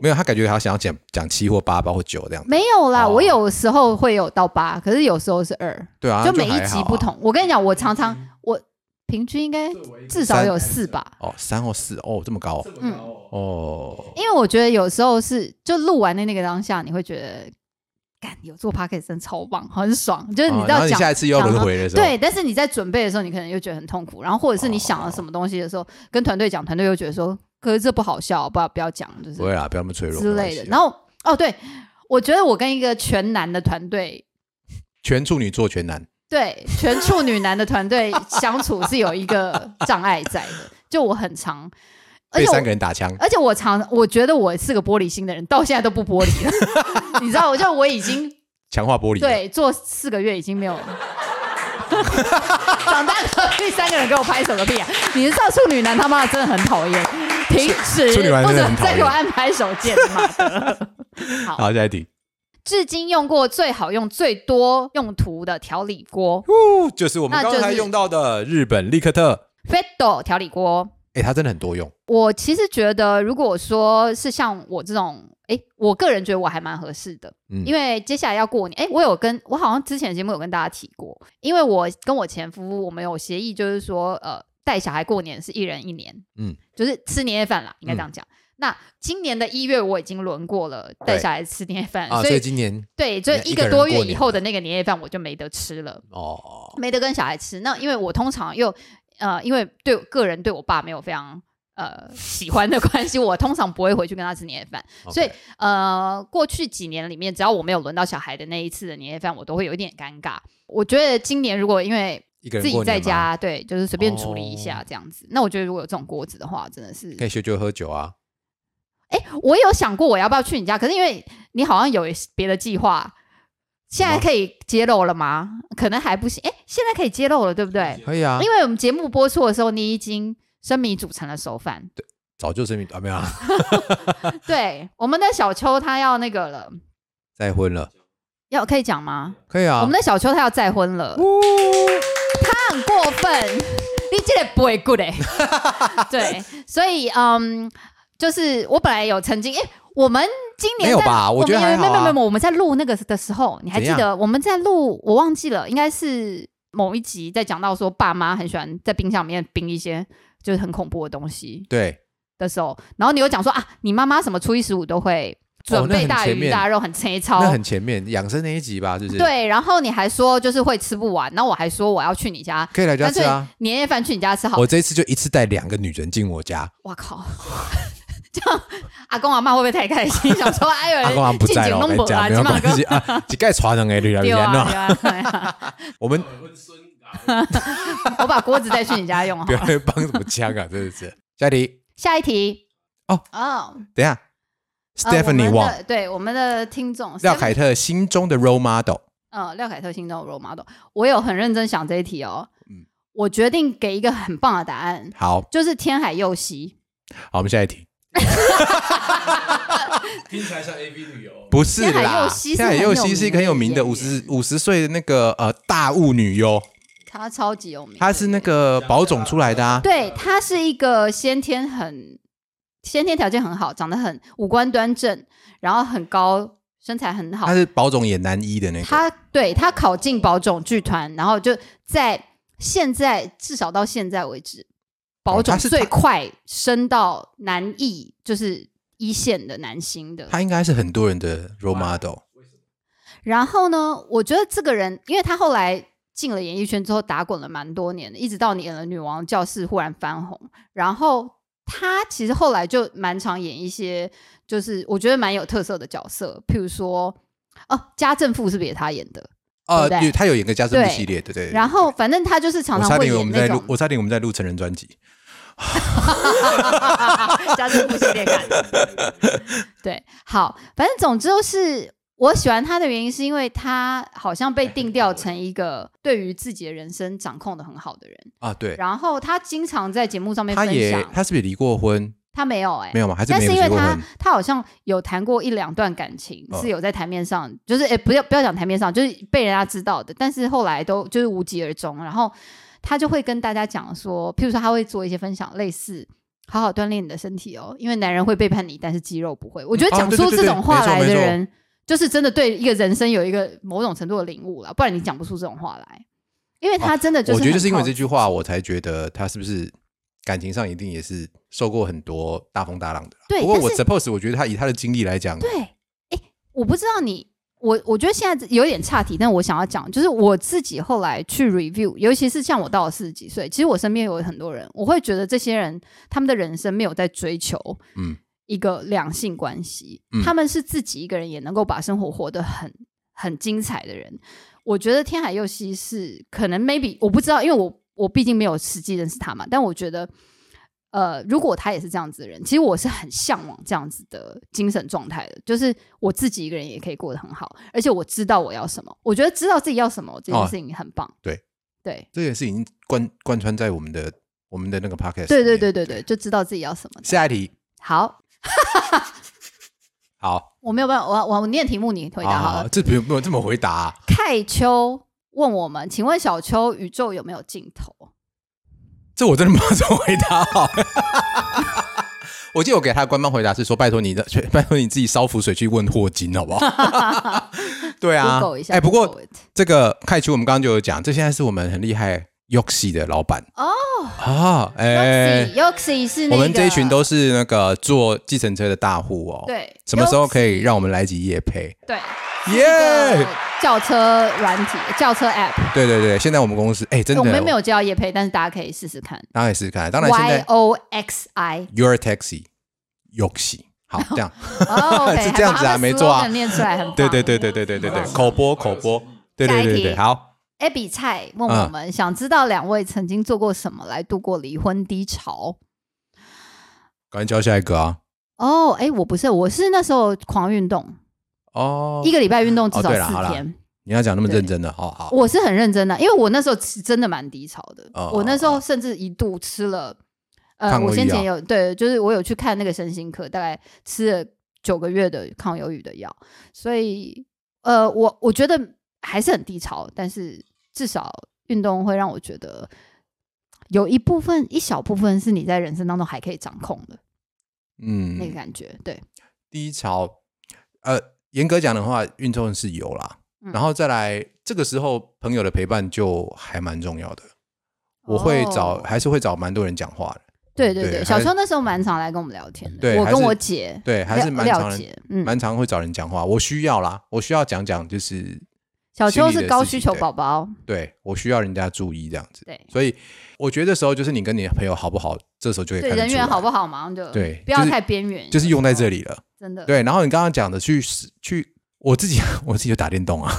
Speaker 1: 没有，他感觉他想要讲讲七或八包括九这样子。
Speaker 2: 没有啦，
Speaker 1: 哦
Speaker 2: 我有时候会有到八，可是有时候是二，
Speaker 1: 对啊，
Speaker 2: 就每一集不同。我跟你讲，我常常我平均应该至少有四吧，
Speaker 1: 哦，三或四哦，这么高
Speaker 3: 这
Speaker 2: 嗯
Speaker 3: 哦。
Speaker 2: 因为我觉得有时候是就录完的那个当下，你会觉得，干有做 p o d c a s t 真的超棒，很爽。就是你知道讲、
Speaker 1: 下一次又要轮回的时候，
Speaker 2: 对，但是你在准备的时候，你可能又觉得很痛苦，然后或者是你想了什么东西的时候，跟团队讲，团队又觉得说，可是这不好笑，不要不要讲，就是
Speaker 1: 不会啦，不要那么脆弱
Speaker 2: 之类的。然后哦，对，我觉得我跟一个全男的团队。
Speaker 1: 全处女座全男，
Speaker 2: 对，全处女男的团队相处是有一个障碍在的，就我很常，
Speaker 1: 被三个人打枪，
Speaker 2: 而且我常我觉得我是个玻璃心的人，到现在都不玻璃了。你知道，我就我已经
Speaker 1: 强化玻璃。，
Speaker 2: 对做四个月已经没有了。长大了，第三个人给我拍手个屁啊！你知道处女男他妈的真的很讨厌，停止
Speaker 1: 处女男
Speaker 2: 不
Speaker 1: 真的很讨厌
Speaker 2: 准再给我按拍手键，妈的！好，
Speaker 1: 好，下一题，
Speaker 2: 至今用过最好用、最多用途的调理锅
Speaker 1: 哦，就是我们刚才用到的日本利克特
Speaker 2: ，，Fetto 调理锅。
Speaker 1: 哎，它真的很多用，
Speaker 2: 我其实觉得，如果说是像我这种，诶，我个人觉得我还蛮合适的，
Speaker 1: 嗯
Speaker 2: 因为接下来要过年，诶，我有跟我好像之前的节目有跟大家提过，因为我跟我前夫我们有协议，就是说，呃，带小孩过年是一人一年，
Speaker 1: 嗯
Speaker 2: 嗯，就是吃年夜饭啦，应该这样讲。那今年的一月我已经轮过了带小孩吃年夜饭，
Speaker 1: 啊，
Speaker 2: 所以
Speaker 1: 今年
Speaker 2: 对，就一
Speaker 1: 一个
Speaker 2: 多月以后的那个年夜饭我就没得吃了。
Speaker 1: 哦，
Speaker 2: 没得跟小孩吃。那因为我通常又呃，因为对个人对我爸没有非常呃喜欢的关系，我通常不会回去跟他吃年夜饭。所以呃，过去几年里面，只要我没有轮到小孩的那一次的年夜饭，我都会有一点尴尬。我觉得今年如果因为自己在家，对，就是随便处理一
Speaker 1: 哦
Speaker 2: 下这样子。那我觉得如果有这种锅子的话，真的是，
Speaker 1: 可以学酒喝酒啊，
Speaker 2: 哎，我有想过我要不要去你家，可是因为你好像有别的计划。现在可以揭露了吗？可能还不行。哎，现在可以揭露了，对不对？
Speaker 1: 可以啊，
Speaker 2: 因为我们节目播出的时候，你已经生米煮成了熟饭。
Speaker 1: 对早就生米啊没有啊，
Speaker 2: 对，我们的小秋他要那个了，
Speaker 1: 再婚了，
Speaker 2: 要可以讲吗？
Speaker 1: 可以啊，
Speaker 2: 我们的小秋他要再婚了，他很过分，你这个不会 good 哎、对，所以嗯，就是我本来有曾经哎、我们今年
Speaker 1: 没有
Speaker 2: 在
Speaker 1: 吧我觉得
Speaker 2: 们有
Speaker 1: 还好啊
Speaker 2: 没有没有没有，我们在录那个的时候，你还记得我们在录？我忘记了，应该是某一集在讲到说爸妈很喜欢在冰箱里面冰一些就是很恐怖的东西。
Speaker 1: 对，
Speaker 2: 的时候，然后你又讲说啊，你妈妈什么初一十五都会准备大鱼大肉，很切操。
Speaker 1: 那很前面养生那一集吧，是不是？，
Speaker 2: 对，然后你还说就是会吃不完，然后我还说我要去你家，
Speaker 1: 可以来家吃啊。
Speaker 2: 年夜饭去你家吃好。
Speaker 1: 我这一次就一次带两个女人进我家，
Speaker 2: 哇靠！这样阿公阿妈会不会太开心？想说 哎呦，
Speaker 1: 阿公阿妈不在了，我跟你讲没有关系啊，几盖传人给女人
Speaker 2: 对啊。对啊对啊！
Speaker 1: 我们
Speaker 2: 我把锅子带去你家用好
Speaker 1: 不要
Speaker 2: 了。
Speaker 1: 帮什么枪啊，真的是。下一题，
Speaker 2: 下一题
Speaker 1: 哦
Speaker 2: 哦
Speaker 1: 等一下
Speaker 2: 呃
Speaker 1: ，Stephanie Wang，
Speaker 2: 的对我们的听众
Speaker 1: 廖凯特心中的 role model，
Speaker 2: 嗯，廖凯特心中的 role model，我有很认真想这一题哦。
Speaker 1: 嗯
Speaker 2: 我决定给一个很棒的答案，
Speaker 1: 好，
Speaker 2: 就是天海佑希。
Speaker 1: 好，我们下一题，
Speaker 3: 听起来像 A V 女优。
Speaker 1: 不是啦
Speaker 2: 佑，希是
Speaker 1: 天海佑希
Speaker 2: 很有名
Speaker 1: 是一个很有名的
Speaker 2: 的
Speaker 1: 五十五十岁的那个呃大物女优，
Speaker 2: 她超级有名，
Speaker 1: 她是那个宝种出来的啊，
Speaker 2: 对她是一个先天很先天条件很好，长得很五官端正，然后很高，身材很好。
Speaker 1: 她。是宝种演男一的那个，
Speaker 2: 他对他考进宝种剧团，然后就在现在至少到现在为止，宝种最快升到男艺，就是一线的男星的。
Speaker 1: 他应该是很多人的 role model，
Speaker 2: 然后呢，我觉得这个人，因为他后来进了演艺圈之后打滚了蛮多年的，一直到你演了《女王教室》忽然翻红，然后他其实后来就蛮常演一些，就是我觉得蛮有特色的角色，譬如说，哦，家政妇是不是也他演的？
Speaker 1: 呃，
Speaker 2: 对不对
Speaker 1: 对，她有演个家政妇系列的，对。对
Speaker 2: 然后反正他就是常常
Speaker 1: 我差
Speaker 2: 常会
Speaker 1: 点我们在录
Speaker 2: 演那种，
Speaker 1: 我差点我们在录成人专辑，
Speaker 2: 家政妇系列感。对，好，反正总之就是我喜欢他的原因，是因为他好像被定调成一个对于自己的人生掌控的很好的人。
Speaker 1: 啊，对，
Speaker 2: 然后他经常在节目上面分享，
Speaker 1: 他是不是离过婚？
Speaker 2: 他没有哎、
Speaker 1: 没有吗？还是
Speaker 2: 但是因为他？他好像有谈过一两段感情，
Speaker 1: 哦
Speaker 2: 是有在台面上，就是诶、不要不要讲台面上，就是被人家知道的，但是后来都就是无疾而终。然后他就会跟大家讲说，譬如说他会做一些分享，类似好好锻炼你的身体哦，因为男人会背叛你，但是肌肉不会。我觉得
Speaker 1: 哦
Speaker 2: 讲出这种话来的人，就是真的对一个人生有一个某种程度的领悟了，不然你讲不出这种话来。因为他真的就是、
Speaker 1: 我觉得就是因为这句话，我才觉得他是不是感情上一定也是受过很多大风大浪的对。不过我 suppose 我觉得他以他的经历来讲，
Speaker 2: 对，哎，我不知道你，我我觉得现在有点岔题，但我想要讲，就是我自己后来去 review，尤其是像我到了四十几岁，其实我身边有很多人，我会觉得这些人他们的人生没有在追求，
Speaker 1: 嗯，
Speaker 2: 一个两性关系，
Speaker 1: 嗯
Speaker 2: 他们是自己一个人也能够把生活活得很很精彩的人。我觉得天海佑希是可能 maybe 我不知道，因为我我毕竟没有实际认识他嘛，但我觉得。呃，如果他也是这样子的人，其实我是很向往这样子的精神状态的，就是我自己一个人也可以过得很好，而且我知道我要什么。我觉得知道自己要什么这件
Speaker 1: 哦
Speaker 2: 事情很棒。
Speaker 1: 对
Speaker 2: 对
Speaker 1: 这件事已经贯贯穿在我们的我们的那个 podcast。
Speaker 2: 对对对。对对，就知道自己要什么。
Speaker 1: 下一题，
Speaker 2: 好，
Speaker 1: 好，
Speaker 2: 我没有办法，我我念题目，你回答好了。
Speaker 1: 好，这不用不用这么回答啊。
Speaker 2: 凯秋问我们，请问小秋，宇宙有没有尽头？
Speaker 1: 这我真的不知道怎么回答好。我记得我给他的官方回答是说：“拜托你的，拜托你自己烧符水去问霍金，好不好？” 对啊。哎，不过这个开局我们刚刚就有讲，这现在是我们很厉害 Yoxi 的老板
Speaker 2: 哦
Speaker 1: 啊，哎
Speaker 2: ，Yoxi 是
Speaker 1: 我们这一群都是那个坐计程车的大户哦。，
Speaker 2: 对，
Speaker 1: 什么时候可以让我们来一集夜配？
Speaker 2: 对
Speaker 1: 耶！
Speaker 2: 轿车软体轿车 App？
Speaker 1: 对对对，现在我们公司哎，真的，
Speaker 2: 我们没有接到夜配，但是大家可以试试看。
Speaker 1: 大家可以试试看。当然现
Speaker 2: Y
Speaker 1: 在
Speaker 2: O X
Speaker 1: I，Your Taxi Yoxi，好这样。
Speaker 2: 哦
Speaker 1: 是这样子啊没错啊
Speaker 2: 念出来很。
Speaker 1: 对对对对对对对对，口播口播，对对对对好。
Speaker 2: Abby 蔡问
Speaker 1: 嗯
Speaker 2: 我们，想知道两位曾经做过什么来度过离婚低潮？
Speaker 1: 赶紧教下一个啊！
Speaker 2: 哦，哎，我不是，我是那时候狂运动，
Speaker 1: 哦
Speaker 2: 一，个礼拜运动至少四天。
Speaker 1: 你要讲那么
Speaker 2: 对
Speaker 1: 认真的，好好。
Speaker 2: 我是很认真的，因为我那时候是真的蛮低潮的。
Speaker 1: 哦
Speaker 2: 我那时候甚至一度吃了，呃，我先前有对，就是我有去看那个身心科，大概吃了九个月的抗忧郁的药，所以呃，我我觉得还是很低潮，但是至少运动会让我觉得有一部分一小部分是你在人生当中还可以掌控的
Speaker 1: 嗯
Speaker 2: 那个感觉。对，
Speaker 1: 低潮，呃，严格讲的话，运动是有啦，
Speaker 2: 嗯
Speaker 1: 然后再来这个时候朋友的陪伴就还蛮重要的。我会找，
Speaker 2: 哦
Speaker 1: 还是会找蛮多人讲话的，
Speaker 2: 对对对，小秋那时候蛮常来跟我们聊天的，
Speaker 1: 对
Speaker 2: 我跟我姐
Speaker 1: 对，还是蛮常蛮常会找人讲话。我需要啦，我需要讲讲，就是
Speaker 2: 小秋是高需求宝宝，
Speaker 1: 对我需要人家注意这样子。
Speaker 2: 对
Speaker 1: 所以我觉得这时候就是你跟你的朋友好不好，这时候就会
Speaker 2: 对人缘好不好，马上就
Speaker 1: 对
Speaker 2: 不要太边缘，
Speaker 1: 就是用在这里了。
Speaker 2: 真的。
Speaker 1: 对，然后你刚刚讲的去去，我自己 我自己就打电动啊，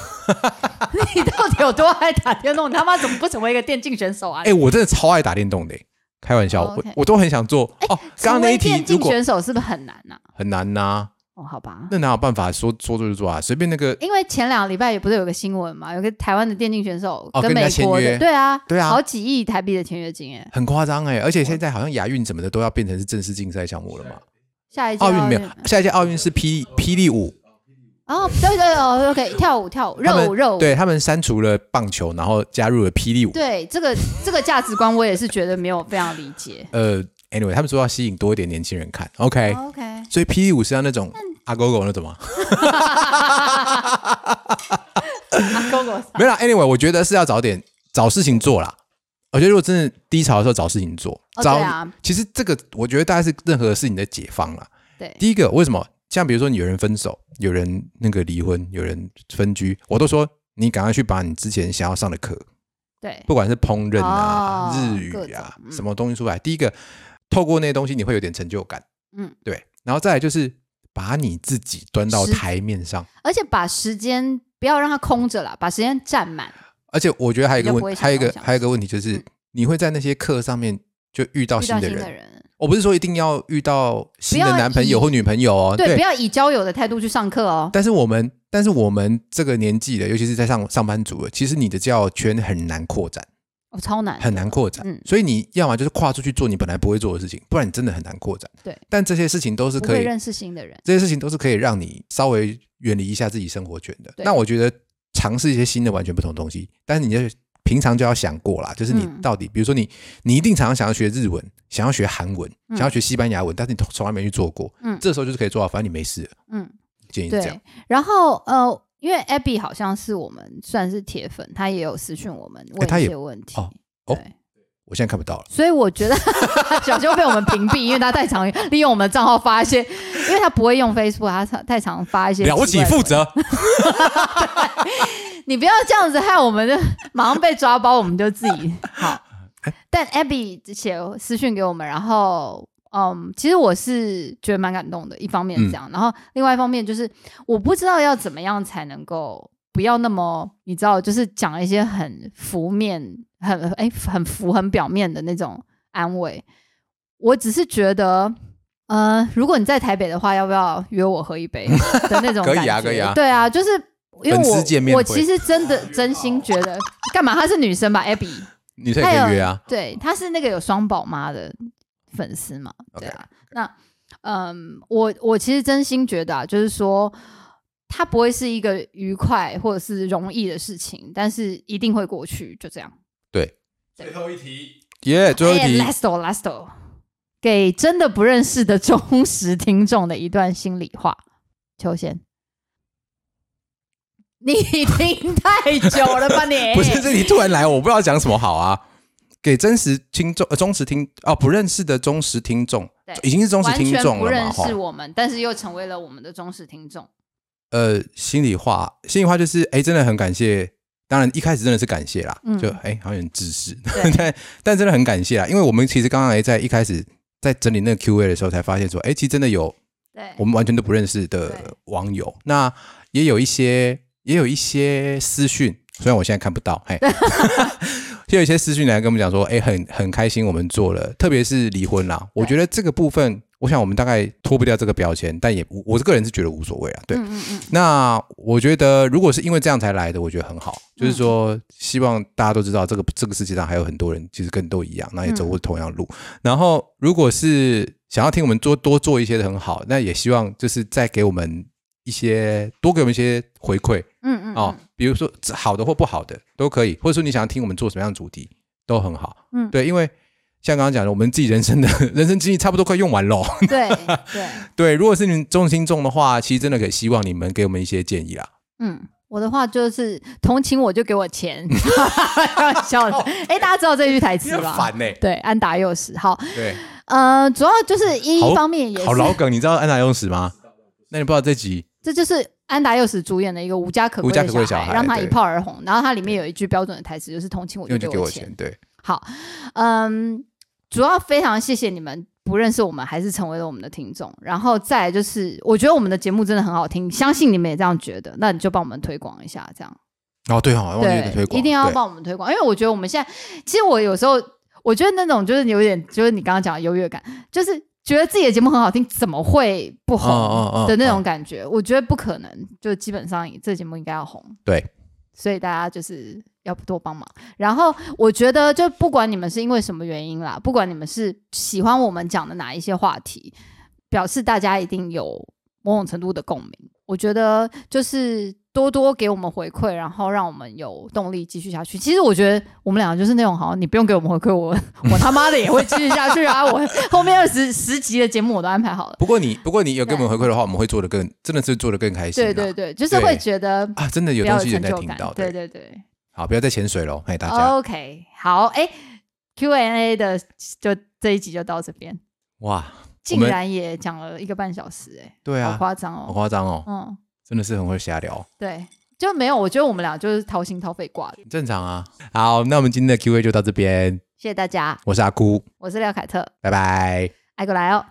Speaker 2: 你到底有多爱打电动？你他妈怎么不成为一个电竞选手啊？
Speaker 1: 哎、我真的超爱打电动的、开玩笑，我我都很想做。哦，刚刚那一题如果
Speaker 2: 选手是不是很难呐？
Speaker 1: 很难呐、
Speaker 2: 哦，好吧。
Speaker 1: 那哪有办法说说做就做啊？随便那个
Speaker 2: 因为前两个礼拜也不是有个新闻嘛，有个台湾的电竞选手
Speaker 1: 哦跟人
Speaker 2: 美国
Speaker 1: 家签约
Speaker 2: 的，对啊，
Speaker 1: 对啊
Speaker 2: 好几亿台币的签约金哎。
Speaker 1: 很夸张哎，而且现在好像亚运什么的都要变成是正式竞赛项目了嘛。
Speaker 2: 下一届
Speaker 1: 奥运没有，下一届奥运是霹霹雳舞，
Speaker 2: 哦，对对哦，OK，跳舞跳舞，
Speaker 1: 他们
Speaker 2: 热舞热舞，
Speaker 1: 对他们删除了棒球，然后加入了霹雳舞。
Speaker 2: 对这个这个价值观我也是觉得没有非常理解。
Speaker 1: 呃，anyway，他们说要吸引多一点年轻人看，OK，、
Speaker 2: OK，
Speaker 1: 所以霹雳舞是要那种阿狗狗那种吗？
Speaker 2: 阿狗狗
Speaker 1: 没有啦，anyway，我觉得是要找点找事情做啦。我觉得如果真的低潮的时候找事情做，
Speaker 2: 哦
Speaker 1: 找、其实这个我觉得大概是任何事情的解放啦。
Speaker 2: 对
Speaker 1: 第一个为什么？像比如说你有人分手，有人那个离婚，有人分居，我都说你赶快去把你之前想要上的课，
Speaker 2: 对
Speaker 1: 不管是烹饪啊、
Speaker 2: 哦
Speaker 1: 日语啊，
Speaker 2: 嗯
Speaker 1: 什么东西出来，第一个透过那些东西你会有点成就感，
Speaker 2: 嗯，
Speaker 1: 对，然后再来就是把你自己端到台面上。
Speaker 2: 而且把时间不要让它空着啦，把时间占满。
Speaker 1: 而且我觉得还有一个问，还有一个还有一个问题就是
Speaker 2: 嗯，
Speaker 1: 你会在那些课上面就遇到新的人。我不是说一定要遇到新的男朋友或女朋友哦，
Speaker 2: 对，不要以交友的态度去上课哦。
Speaker 1: 但是我们，但是我们这个年纪的，尤其是在上上班族的，其实你的交友圈很难扩展。
Speaker 2: 哦，超难，
Speaker 1: 很难扩展。
Speaker 2: 嗯
Speaker 1: 所以你要么就是跨出去做你本来不会做的事情，不然你真的很难扩展。
Speaker 2: 对，
Speaker 1: 但这些事情都是可以，
Speaker 2: 认识新的人。
Speaker 1: 这些事情都是可以让你稍微远离一下自己生活圈的。那我觉得尝试一些新的、完全不同的东西，但是你就平常就要想过啦，就是你
Speaker 2: 嗯
Speaker 1: 到底，比如说你，你一定常常想要学日文，想要学韩文，
Speaker 2: 嗯
Speaker 1: 想要学西班牙文，但是你从从来没去做过，
Speaker 2: 嗯
Speaker 1: 这时候就是可以做到，反正你没事，
Speaker 2: 嗯，
Speaker 1: 建议是这样。。
Speaker 2: 然后呃，因为 Abby 好像是我们算是铁粉，他也有私讯我们问一些问题。
Speaker 1: 哦哦
Speaker 2: 对，
Speaker 1: 我现在看不到了，
Speaker 2: 所以我觉得 小修被我们屏蔽，因为他太常利用我们的账号发一些，因为他不会用 Facebook，他太太常发一些
Speaker 1: 了不起，负责。
Speaker 2: 你不要这样子，害我们就马上被抓包，我们就自己好。但 Abby 写私讯给我们，然后嗯，其实我是觉得蛮感动的。一方面是这样，然后另外一方面就是我不知道要怎么样才能够不要那么你知道，就是讲一些很浮面、很哎、很浮、很表面的那种安慰。我只是觉得。呃，如果你在台北的话，要不要约我喝一杯 的那种
Speaker 1: 可以？啊可以啊
Speaker 2: 对啊，就是因为我我其实真的真心觉得，干嘛？她是女生吧？Abby，
Speaker 1: 女生也可以约啊。
Speaker 2: 对，她是那个有双宝妈的粉丝嘛？对啊。那嗯，我我其实真心觉得啊，就是说，它不会是一个愉快或者是容易的事情，但是一定会过去，就这样。
Speaker 1: 对，
Speaker 3: 最后一题，
Speaker 1: 耶，最后一题
Speaker 2: 哎 last o last o 给真的不认识的忠实听众的一段心里话，秋贤。你听太久了吧你？
Speaker 1: 不是这里突然来，我不知道讲什么好啊。给真实听众、呃、忠实听哦，不认识的忠实听众
Speaker 2: 对，
Speaker 1: 已经是忠实
Speaker 2: 完
Speaker 1: 听
Speaker 2: 全不认
Speaker 1: 众了嘛？哈，
Speaker 2: 识我们，但是又成为了我们的忠实听众。
Speaker 1: 呃，心里话，心里话就是，哎，真的很感谢。当然，一开始真的是感谢啦，
Speaker 2: 嗯
Speaker 1: 就哎，好像有点自私，
Speaker 2: 对
Speaker 1: 但但真的很感谢啦，因为我们其实刚刚哎在一开始在整理那个 Q&A 的时候，才发现说，哎，其实真的有
Speaker 2: 对，
Speaker 1: 我们完全都不认识的
Speaker 2: 对
Speaker 1: 网友，那也有一些也有一些私讯，虽然我现在看不到，嘿，就有一些私讯来跟我们讲说，哎，很很开心我们做了，特别是离婚啦，我觉得这个部分，我想我们大概脱不掉这个标签，但也我我个人是觉得无所谓啦，对。
Speaker 2: 嗯嗯嗯，
Speaker 1: 那我觉得，如果是因为这样才来的，我觉得很好。就是说，希望大家都知道，这个这个世界上还有很多人其实跟都一样，那也走过同样的路。然后，如果是想要听我们多多做一些的很好，那也希望就是再给我们一些多给我们一些回馈
Speaker 2: 嗯嗯
Speaker 1: 哦，比如说好的或不好的都可以，或者说你想要听我们做什么样的主题都很好。
Speaker 2: 嗯
Speaker 1: 对，因为像刚刚讲的，我们自己人生的 人生经历差不多快用完喽。
Speaker 2: 嗯，对 对，
Speaker 1: 对，如果是你们忠心重的话，其实真的可以希望你们给我们一些建议啦。
Speaker 2: 嗯。我的话就是同情我就给我钱，笑的。哎，大家知道这句台词吧？
Speaker 1: 烦呢、
Speaker 2: 对，安达幼时好，
Speaker 1: 对，
Speaker 2: 呃，主要就是一
Speaker 1: 好
Speaker 2: 方面也是，
Speaker 1: 好老梗，你知道安达用时吗？那你不知道这集
Speaker 2: 这就是安达佑史主演的一个无家可归的
Speaker 1: 小孩
Speaker 2: 让他一炮而红。然后它里面有一句标准的台词，就是同情我
Speaker 1: 就
Speaker 2: 就给我钱。
Speaker 1: 对，
Speaker 2: 好，嗯，主要非常谢谢你们不认识我们，还是成为了我们的听众。然后再来就是，我觉得我们的节目真的很好听，相信你们也这样觉得，那你就帮我们推广一下，这样
Speaker 1: 哦对哦，忘记了推广，
Speaker 2: 一定要帮我们推广，因为我觉得我们现在，其实我有时候我觉得那种就是有点，就是你刚刚讲的优越感，就是觉得自己的节目很好听，怎么会不红的那种
Speaker 1: 嗯
Speaker 2: 感觉？我觉得不可能，就基本上这个节目应该要红。
Speaker 1: 对，
Speaker 2: 所以大家就是要多帮忙。然后我觉得，就不管你们是因为什么原因啦，不管你们是喜欢我们讲的哪一些话题，表示大家一定有某种程度的共鸣。我觉得就是多多给我们回馈，然后让我们有动力继续下去。其实我觉得我们两个就是那种，好像你不用给我们回馈，我 我他妈的也会继续下去啊！我 后面二十十集的节目我都安排好了。
Speaker 1: 不过你不过你有给我们回馈的话，我们会做的更真的是做的更开心啦。
Speaker 2: 对对对，就是会
Speaker 1: 对
Speaker 2: 觉得
Speaker 1: 啊，真的有东西人在听到，。
Speaker 2: 对对对。
Speaker 1: 好，不要再潜水喽，嘿大家
Speaker 2: ，OK，好，哎，Q&A 的就这一集就到这边，
Speaker 1: 哇，
Speaker 2: 竟然也讲了一个半小时、哎，好
Speaker 1: 对啊，
Speaker 2: 夸张哦。
Speaker 1: 好夸张哦，
Speaker 2: 嗯，
Speaker 1: 真的是很会瞎聊，
Speaker 2: 对，就没有，我觉得我们俩就是掏心掏肺挂的。
Speaker 1: 很正常啊。好，那我们今天的 Q&A 就到这边，
Speaker 2: 谢谢大家，
Speaker 1: 我是阿姑，
Speaker 2: 我是廖凯特，
Speaker 1: 拜拜。
Speaker 2: 爱过来哦。